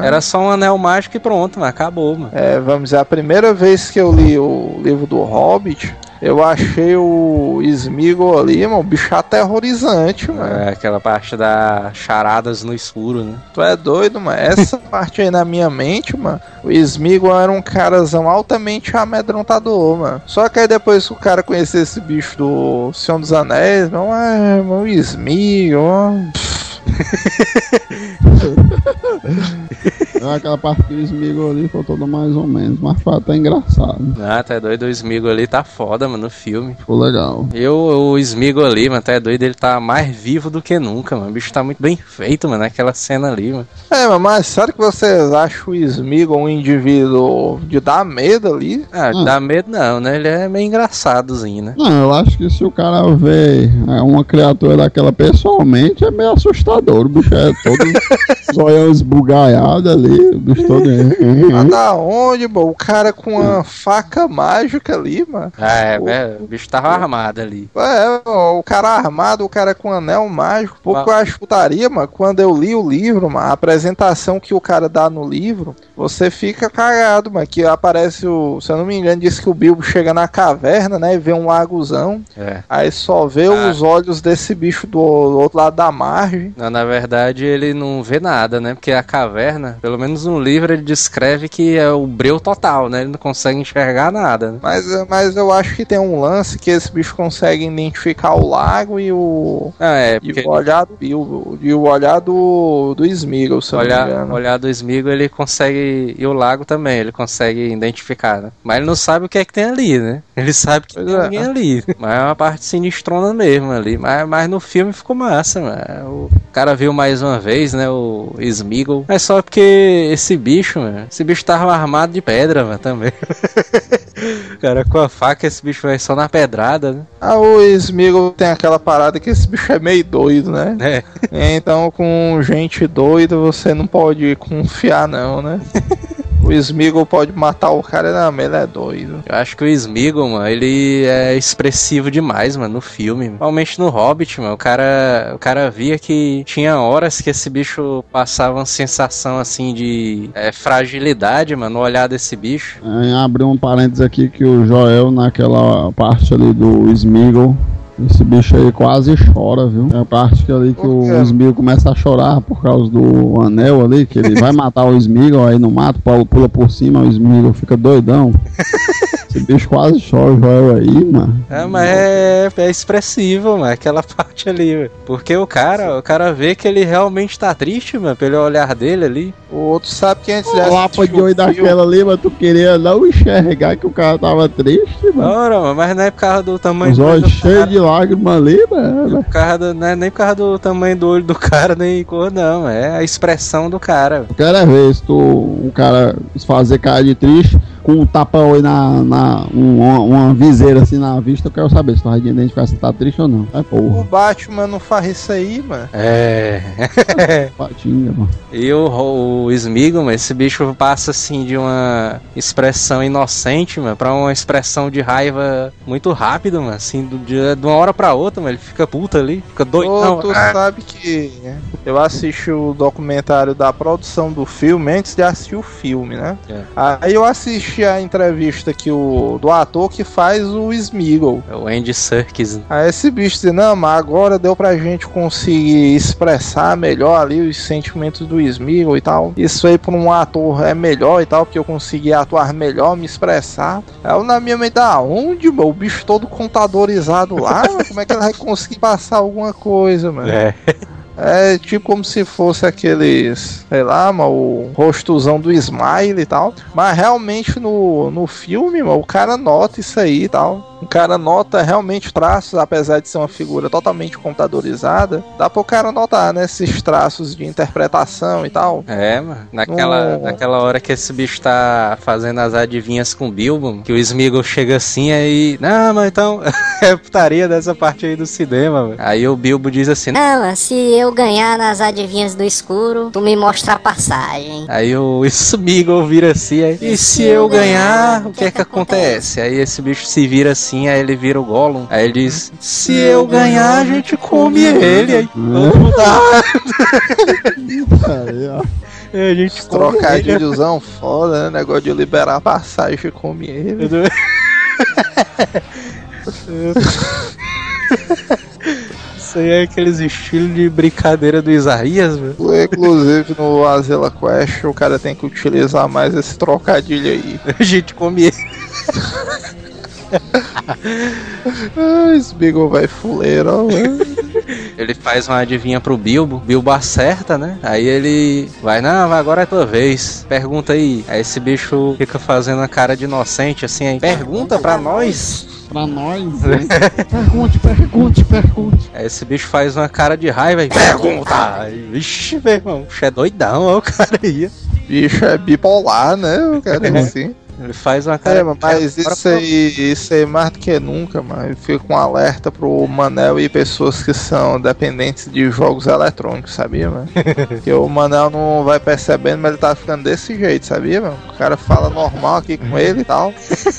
Era só um anel mágico e pronto, mano, acabou, mano. É, vamos dizer, a primeira vez que eu li o livro do Hobbit, eu achei o Smeagol ali, mano, um bicho aterrorizante, mano. É, aquela parte da charadas no escuro, né? Tu é doido, mano. Essa parte aí na minha mente, mano, o Smeagol era um carazão altamente amedrontador, mano. Só que aí depois que o cara conheceu esse bicho do Senhor dos Anéis, não é, mano, o É aquela parte que o Smigol ali foi toda mais ou menos, mas foi até engraçado. Ah, tá doido, o Smeagol ali tá foda, mano, no filme. Ficou legal. Eu, o Smeagol ali, mano, tá doido, ele tá mais vivo do que nunca, mano. O bicho tá muito bem feito, mano, naquela cena ali, mano. É, mas- mas sério que vocês acham o Smeagol um indivíduo de dar medo ali? Ah, Hum. dá medo não, né? Ele é meio engraçadozinho, né? Não, eu acho que se o cara vê é, uma criatura daquela pessoalmente, é meio assustador. O bicho é todo zoião esbugaiado ali, bicho todo. Mas da onde, mano? O cara com uma faca mágica ali, mano. Ah, é, O- é, o bicho tava armado ali. É, ó, o cara armado, o cara com anel mágico. Pouco eu acho putaria, mano. Quando eu li o livro, mano, a apresentação que o cara dá no livro, você fica cagado, mano. Que aparece o. Se eu não me engano, diz que o Bilbo chega na caverna, né? E vê um lagozão. É. Aí só vê Ah. os olhos desse bicho do outro lado da margem. Não, na verdade, ele não vê nada, né? Porque a caverna, pelo menos no livro, ele descreve que é o breu total, né? Ele não consegue enxergar nada. Né? Mas, mas eu acho que tem um lance que esse bicho consegue identificar o lago e o. Ah, é, E porque o olhar do Bilbo. E o olhar do, do Smeagol, se eu não me olhar, olhar do Smigo ele consegue. E o lago também, ele consegue identificar, né? Mas ele não sabe o que é que tem ali, né? Ele sabe que Pois tem é. alguém ali. Mas é uma parte sinistrona mesmo ali. Mas, mas no filme ficou massa, mano. O cara viu mais uma vez, né? O Smeagol. É só porque esse bicho, mano. Esse bicho tava armado de pedra, mano, também. cara com a faca, esse bicho vai só na pedrada, né? Ah, o Smeagol tem aquela parada que esse bicho é meio doido, né? É. Então, com gente doida, você não pode confiar, não, né? o Smeagol pode matar o cara, não, ele é doido. Eu acho que o Smeagol, mano, ele é expressivo demais, mano, no filme. Principalmente no Hobbit, mano. O cara, o cara via que tinha horas que esse bicho passava uma sensação, assim, de é, fragilidade, mano, no olhar desse bicho. É, abriu um parênteses aqui que o Joel, naquela parte ali do Smigol, esse bicho aí quase chora, viu? É a parte que ali que o Smigol começa a chorar por causa do anel ali, que ele vai matar o Smigol, aí não mata, pula, pula por cima, o Smigol fica doidão. Esse bicho quase chora, o Joel aí, mano. É, mas é, é expressivo, mano, aquela parte ali, mano. Porque o cara, o cara vê que ele realmente tá triste, mano, pelo olhar dele ali. O outro sabe que antes de O lapa de oi o filme- daquela ali, mas tu queria não enxergar que o cara tava triste, mano. Ora, mano, mas não é por causa do tamanho Os do olho olhos cheios cara. de lágrimas ali, mano. Por causa do- não é nem por causa do tamanho do olho do cara, nem cor, não. É a expressão do cara. Eu quero é ver se tu, um cara fazer cara de triste com um tapão aí na, na um- uma, uma viseira assim na vista, eu quero saber se tu vai identificar se tá triste ou não. É O porra, Batman não faz isso aí, mano. É. patinga, mano. E o, o mano, esse bicho passa assim de uma expressão inocente, mano, pra uma expressão de raiva muito rápido, mano. Assim, do, de, de uma hora pra outra, mano, ele fica puta ali, fica doidão. Ô, tu Ah, sabe que eu assisti o documentário da produção do filme antes de assistir o filme, né? É. Aí eu assisti a entrevista que o, do ator que faz o Smeagol. é o Andy Serkis. Aí esse bicho disse, não, mas agora deu pra gente conseguir expressar melhor ali os sentimentos do Smeagol e tal. Isso aí pra um ator é melhor e tal, porque eu consegui atuar melhor, me expressar. Aí na minha mente, da onde, meu? O bicho todo computadorizado lá, mano, como é que ele vai conseguir passar alguma coisa, mano? É. É tipo como se fosse aqueles, sei lá, mano, o rostozão do Smile e tal. Mas realmente no, no filme, mano, o cara nota isso aí e tal. O cara nota realmente traços, apesar de ser uma figura totalmente computadorizada. Dá pro cara notar, né? Esses traços de interpretação e tal. É, mano. Naquela, No- naquela hora que esse bicho tá fazendo as adivinhas com o Bilbo, que o Smeagol chega assim aí. Não, mas então. é putaria dessa parte aí do cinema, mano. Aí o Bilbo diz assim. Não, se eu ganhar nas adivinhas do escuro, tu me mostra a passagem. Aí o Smeagol vira assim, aí, e se eu ganhar, o que é que acontece? Aí esse bicho se vira assim, aí ele vira o Gollum. Aí ele diz, se eu ganhar, a gente come ele. Aí, vamos ó. Aí a gente come ele. Trocadilhozão foda, né? Negócio de liberar a passagem come ele. Isso aí é aqueles estilos de brincadeira do Isaías, velho. Inclusive no Azela Quest o cara tem que utilizar mais esse trocadilho aí. A gente come ele. Ah, esse Beagle vai fuleiro, ó. Ele faz uma adivinha pro Bilbo, Bilbo acerta, né? Aí ele vai, não, agora é tua vez. Pergunta aí. Aí esse bicho fica fazendo a cara de inocente, assim, aí. Pergunta pra nós. Pra nós, hein? Pergunte, pergunte, pergunte. Aí esse bicho faz uma cara de raiva e pergunta. Aí, Vixe, meu irmão, bicho é doidão, ó, o cara aí. Bicho é bipolar, né? O cara é assim. Ele faz uma cara É, mas isso aí, isso aí mais do que nunca, mano. Fica um alerta pro Manel e pessoas que são dependentes de jogos eletrônicos, sabia, mano? Porque o Manel não vai percebendo, mas ele tá ficando desse jeito, sabia, mano? O cara fala normal aqui com ele e tal.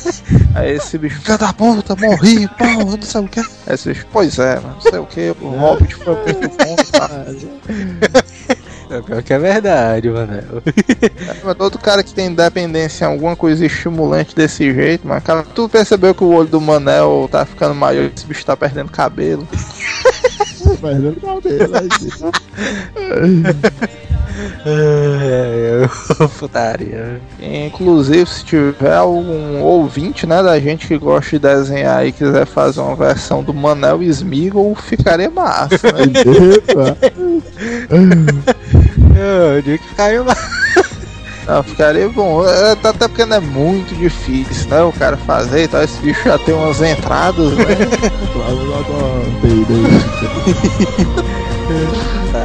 Aí esse bicho, filha da puta, morri, pau, não sei o que. Aí esse bicho, pois é, mano, não sei o que, o Hobbit foi muito bom e tal. É pior que é verdade, mano. Mas todo cara que tem dependência em alguma coisa estimulante desse jeito, mas cara, tu percebeu que o olho do Manel tá ficando maior, esse bicho tá perdendo cabelo. Perdendo cabelo. É, é, putaria. Inclusive, se tiver algum ouvinte, né, da gente que gosta de desenhar e quiser fazer uma versão do Manel Smeagol, ficaria massa, né? Eu digo que caiu lá. Não, ficaria bom. É, Até porque não é muito difícil, né, o cara fazer e tal. Esse bicho já tem umas entradas, né? Lá da